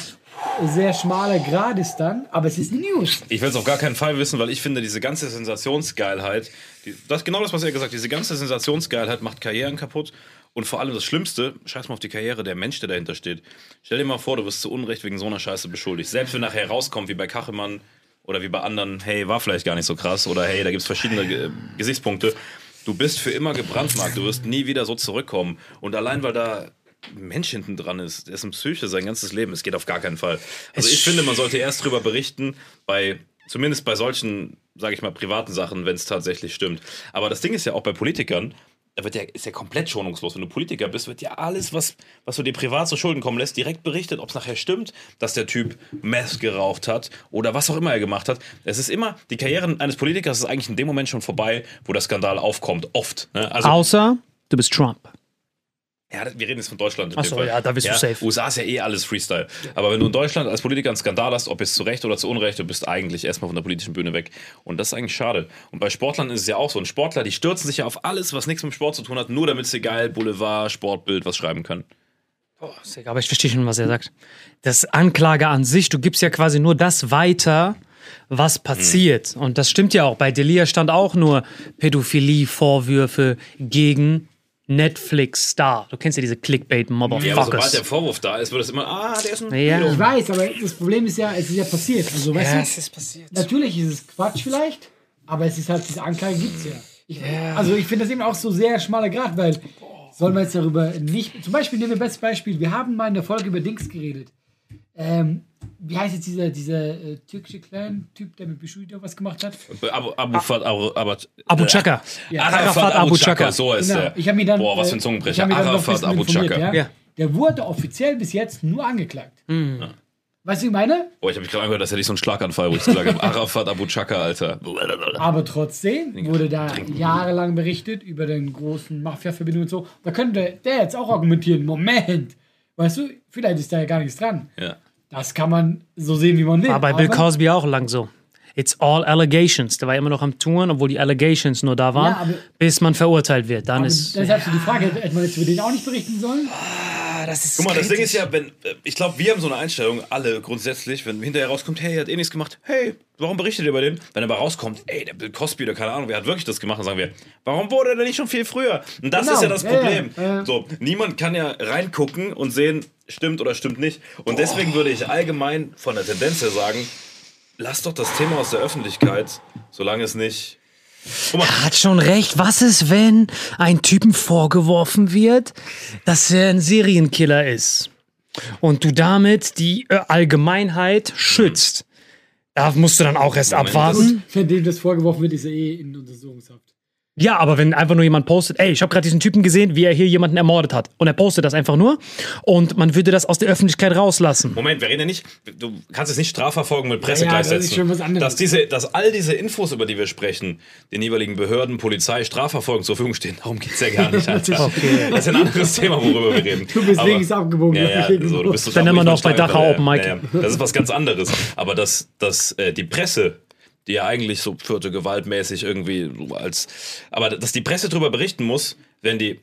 sehr schmaler Grad ist dann, aber es ist eine News. Ich will es auf gar keinen Fall wissen, weil ich finde, diese ganze Sensationsgeilheit, die, das genau das, was er gesagt hat, diese ganze Sensationsgeilheit macht Karrieren kaputt. Und vor allem das Schlimmste, scheiß mal auf die Karriere, der Mensch, der dahinter steht. Stell dir mal vor, du wirst zu Unrecht wegen so einer Scheiße beschuldigt. Selbst wenn nachher rauskommt, wie bei Kachelmann oder wie bei anderen, hey, war vielleicht gar nicht so krass oder hey, da gibt es verschiedene äh, Gesichtspunkte. Du bist für immer gebrandmarkt, du wirst nie wieder so zurückkommen. Und allein weil da ein Mensch hinten dran ist, der ist ein Psyche sein ganzes Leben, es geht auf gar keinen Fall. Also ich finde, man sollte erst drüber berichten bei Zumindest bei solchen, sage ich mal, privaten Sachen, wenn es tatsächlich stimmt. Aber das Ding ist ja auch bei Politikern, da wird ja, ist ja komplett schonungslos. Wenn du Politiker bist, wird ja alles, was, was du dir privat zu Schulden kommen lässt, direkt berichtet, ob es nachher stimmt, dass der Typ Meth geraucht hat oder was auch immer er gemacht hat. Es ist immer, die Karriere eines Politikers ist eigentlich in dem Moment schon vorbei, wo der Skandal aufkommt. Oft. Ne? Also, Außer du bist Trump. Ja, wir reden jetzt von Deutschland. in Ach dem so, Fall. ja, da bist du safe. USA ist ja eh alles Freestyle. Aber wenn du in Deutschland als Politiker einen Skandal hast, ob jetzt zu Recht oder zu Unrecht, du bist eigentlich erstmal von der politischen Bühne weg. Und das ist eigentlich schade. Und bei Sportlern ist es ja auch so. Und Sportler, die stürzen sich ja auf alles, was nichts mit Sport zu tun hat, nur damit sie geil Boulevard, Sportbild was schreiben können. Ist egal, Aber ich verstehe schon, was er sagt. Das Anklage an sich, du gibst ja quasi nur das weiter, was passiert. Und das stimmt ja auch. Bei Delia stand auch nur Pädophilie-Vorwürfe gegen Netflix-Star. Du kennst ja diese Ja, aber sobald Clickbait-Motherfuckers. der Vorwurf da ist, wird es immer, ah, der ist ein Ja. Ich weiß, aber das Problem ist ja, es ist ja passiert. Also, weißt du, ist passiert. natürlich ist es Quatsch vielleicht, aber es ist halt, diese Anklage gibt es ja. Ich, Also ich finde das eben auch so sehr schmaler Grad, weil sollen wir jetzt darüber nicht. Zum Beispiel nehmen wir bestes Beispiel. Wir haben mal in der Folge über Dings geredet. Ähm, wie heißt jetzt dieser, dieser äh, türkische Clan-Typ, der mit Bushido was gemacht hat? Abu, Abu, Fat, Abu, Abu, Abu Chaka. Arafat Abu Chaka, so ist Genau. der. Ich habe mir dann. Boah, was für äh, ein Zungenbrecher. Arafat Abu Chaka. Ja? Ja. Der wurde offiziell bis jetzt nur angeklagt. Weißt du, wie ich meine? Boah, ich habe mich gerade angehört, das hätte ich so einen Schlaganfall, wo ich gesagt habe, Arafat Abu Chaka, Alter. Aber trotzdem wurde da jahrelang berichtet über den großen Mafia-Verbindung und so. Da könnte der jetzt auch argumentieren, Moment, weißt du, vielleicht ist da ja gar nichts dran. Ja. Das kann man so sehen, wie man will. War bei Bill Cosby auch lang so. It's all allegations. Der war immer noch am Touren, obwohl die Allegations nur da waren, Ja, bis man verurteilt wird. Dann ist. deshalb so die Frage, hätte hätte man jetzt über den auch nicht berichten sollen? Guck mal, das Ding ist ja, wenn, äh, ich glaube, wir haben so eine Einstellung, alle grundsätzlich, wenn hinterher rauskommt, hey, er hat eh nichts gemacht, hey, warum berichtet ihr über den? Wenn aber rauskommt, ey, der Bill Cosby oder keine Ahnung, wer hat wirklich das gemacht, dann sagen wir, warum wurde er denn nicht schon viel früher? Und das Genau, ist ja das ja, ja, Problem. ja. So, niemand kann ja reingucken und sehen, stimmt oder stimmt nicht. Und deswegen würde ich allgemein von der Tendenz her sagen, lass doch das Thema aus der Öffentlichkeit, solange es nicht. Mal, hat schon recht. Was ist, wenn ein Typen vorgeworfen wird, dass er ein Serienkiller ist? Und du damit die äh, Allgemeinheit schützt. Da musst du dann auch erst Moment, abwarten. Wenn dem das vorgeworfen wird, ist er eh in Untersuchungshaft. Ja, aber wenn einfach nur jemand postet, ey, ich habe gerade diesen Typen gesehen, wie er hier jemanden ermordet hat. Und er postet das einfach nur. Und man würde das aus der Öffentlichkeit rauslassen. Moment, wir reden ja nicht, du kannst es nicht strafverfolgen mit Presse Ja, ja, das ist gleichsetzen. schon was anderes. Dass, diese, dass all diese Infos, über die wir sprechen, den jeweiligen Behörden, Polizei, Strafverfolgung zur Verfügung stehen, darum geht es ja gar nicht, *laughs* Alter. Das ist ein anderes Thema, worüber wir reden. Du bist Aber- links abgebogen. Ja, ja, so, du bist Dann immer noch bei Dachau Open Mic. ja, ja. Das ist was ganz anderes. Aber dass, dass äh, die Presse, die ja eigentlich so vierte gewaltmäßig irgendwie als, aber dass die Presse darüber berichten muss, wenn die,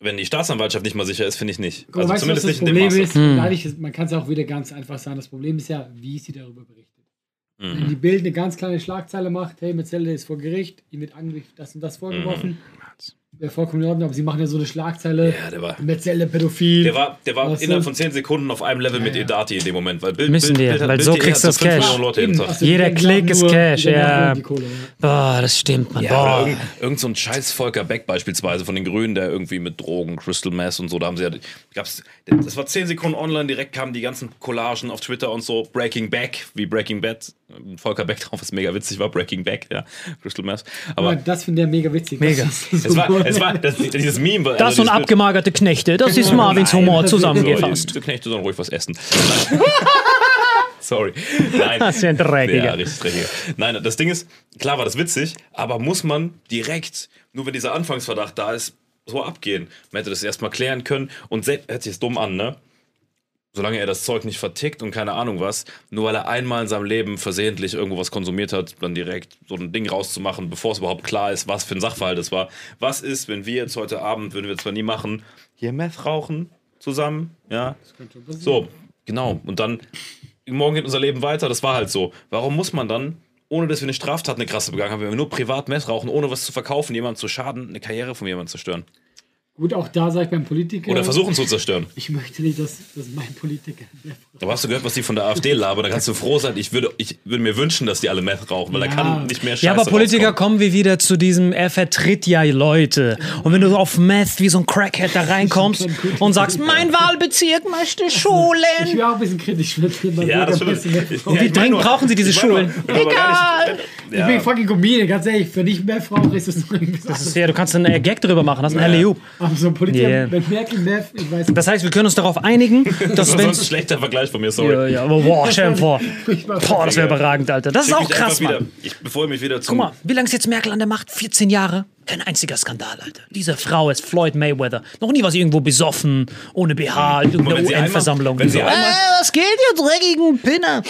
wenn die Staatsanwaltschaft nicht mal sicher ist, finde ich nicht. Aber weißt du, was das in dem Problem Maße. ist? Hm. Dadurch ist man kann es ja auch wieder ganz einfach sagen. Das Problem ist ja, wie sie darüber berichtet. Mhm. Wenn die Bild eine ganz kleine Schlagzeile macht, hey, Metzelder ist vor Gericht, ihm wird angeblich das und das vorgeworfen, wäre vollkommen in Ordnung, aber sie machen ja so eine Schlagzeile. Ja, der war- Metzelder pädophil. Der war, der war Weißt du? innerhalb von 10 Sekunden auf einem Level mit ja. Edati in dem Moment, weil Bild, Müssen Bild, hat- weil Bild so kriegst du das 5 Cash. Also Jeder die Klick ist Cash, die ja. die Kohle, ja. Boah, das stimmt, man. Ja, oder Boah. irgend, irgend so ein scheiß Volker Beck beispielsweise von den Grünen, der irgendwie mit Drogen, Crystal Mess und so, da haben sie ja, gab's, das war 10 Sekunden online, direkt kamen die ganzen Collagen auf Twitter und so, Breaking Back, wie Breaking Bad, Volker Beck drauf, was mega witzig war, Breaking Back, ja, Crystal Mess. Aber Aber das finde ich mega witzig. Mega. Das ist so es war, es war das, dieses Meme. war- Das also und abgemagerte Knechte, das ist Marvins Humor zusammengefasst. So, die Knechte sollen ruhig was essen. *laughs* Sorry. Nein. Das ist ja ein Dreckiger. Ja, richtig dreckiger. Nein, das Ding ist, klar war das witzig, aber muss man direkt, nur wenn dieser Anfangsverdacht da ist, so abgehen? Man hätte das erstmal klären können und hört sich jetzt dumm an, ne? Solange er das Zeug nicht vertickt und keine Ahnung was, nur weil er einmal in seinem Leben versehentlich irgendwo was konsumiert hat, dann direkt so ein Ding rauszumachen, bevor es überhaupt klar ist, was für ein Sachverhalt es war. Was ist, wenn wir jetzt heute Abend, würden wir zwar nie machen, hier Meth rauchen zusammen, ja? So, genau. Und dann, morgen geht unser Leben weiter, das war halt so. Warum muss man dann, ohne dass wir eine Straftat, eine krasse begangen haben, wenn wir nur privat Meth rauchen, ohne was zu verkaufen, jemandem zu schaden, eine Karriere von jemandem zerstören? Gut, auch da sage ich beim Politiker. Oder versuchen zu zerstören. Ich möchte nicht, dass, dass mein Politiker. Aber hast du gehört, was die von der AfD labern? Da kannst du froh sein. Ich würde, ich würde mir wünschen, dass die alle Meth rauchen, weil da Ja. kann nicht mehr Scheiße Ja, aber Politiker rauskommen. kommen wir wieder zu diesem, er vertritt ja Leute. Und wenn du auf Meth wie so ein Crackhead da reinkommst und sagst, mein Wahlbezirk möchte Ich Schulen. bin auch ein bisschen kritisch mit dem Ja, das. Ich Ja, Wie ich mein dringend nur- brauchen sie diese ich nur- Schulen? ich gar Egal. nicht- bin Ja. fucking Comedian, ganz ehrlich. Für nicht mehr Frauen ist es nur Das ist ja, du kannst einen Gag drüber machen, das ist ein Alley-Oop. Aber so Politiker, Yeah. wenn Merkel Meth, ich weiß Das heißt, wir können uns darauf einigen, *laughs* dass Das wenn ist ein schlechter Vergleich von mir, sorry. ja, ja, aber boah, stell dir vor. *laughs* Boah, das wäre überragend, Alter. Das ist auch krass. Mann. Ich, bevor ich mich wieder zum. Guck mal, wie lange ist jetzt Merkel an der Macht? 14 Jahre? Kein einziger Skandal, Alter. Diese Frau ist Floyd Mayweather. Noch nie war sie irgendwo besoffen, ohne BH, in irgendeiner UN-Versammlung. So, äh, was geht, ihr dreckigen Pinner?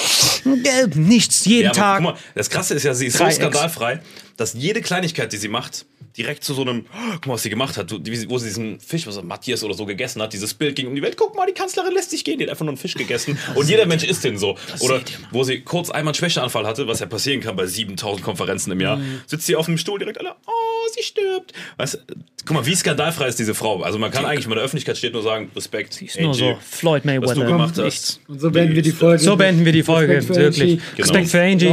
Äh, Nichts, jeden Ja, aber Tag. guck mal, das Krasse ist ja, sie ist so skandalfrei, dass jede Kleinigkeit, die sie macht, direkt zu so einem, oh, guck mal, was sie gemacht hat, sie- wo sie diesen Fisch, was er, Matthias oder so gegessen hat, dieses Bild ging um die Welt, guck mal, die Kanzlerin lässt sich gehen, die hat einfach nur einen Fisch gegessen *laughs* und jeder Mensch isst den so. Oder mal. wo sie kurz einmal einen Schwächeanfall hatte, was ja passieren kann bei 7000 Konferenzen im Jahr, Mhm. sitzt sie auf dem Stuhl direkt alle, oh, sie stirbt. Weißt, du, guck mal, wie skandalfrei ist diese Frau. Also man kann eigentlich, wenn man in der Öffentlichkeit steht, nur sagen, Respekt, ist nur Angie, so Floyd was du Mayweather. gemacht Nichts. hast. Und so beenden wir die Folge. So beenden wir die Folge, Respekt wirklich. Angie. Respekt für Angie.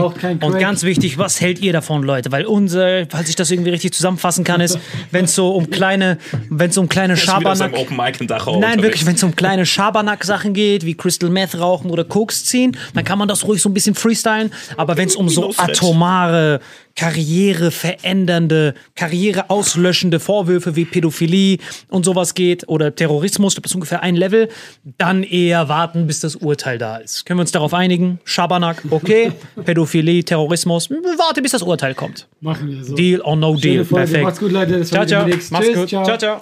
Und ganz wichtig, was hält ihr davon, Leute? Weil unser, falls ich das irgendwie richtig zusammenfassen kann, ist, wenn es so um kleine, wenn es um kleine Schabernack... Open Mic in Dachau Nein, unterwegs. wirklich, wenn es um kleine Schabernack-Sachen geht, wie Crystal Meth rauchen oder Koks ziehen, dann kann man das ruhig so ein bisschen freestylen. Aber wenn es um so atomare, karriereverändernde, karriereauslöschende Vorwürfe wie Pädophilie und sowas geht oder Terrorismus, das ist ungefähr ein Level, dann eher warten, bis das Urteil da ist. Können wir uns darauf einigen? Schabernack, okay. *laughs* Pädophilie, Terrorismus, warte, bis das Urteil kommt. Machen wir so. Deal or no Schöne deal. Folge. Perfekt. Macht's gut, Leute. Das Ciao, ciao. Mach's Tschüss, gut. ciao. ciao. ciao.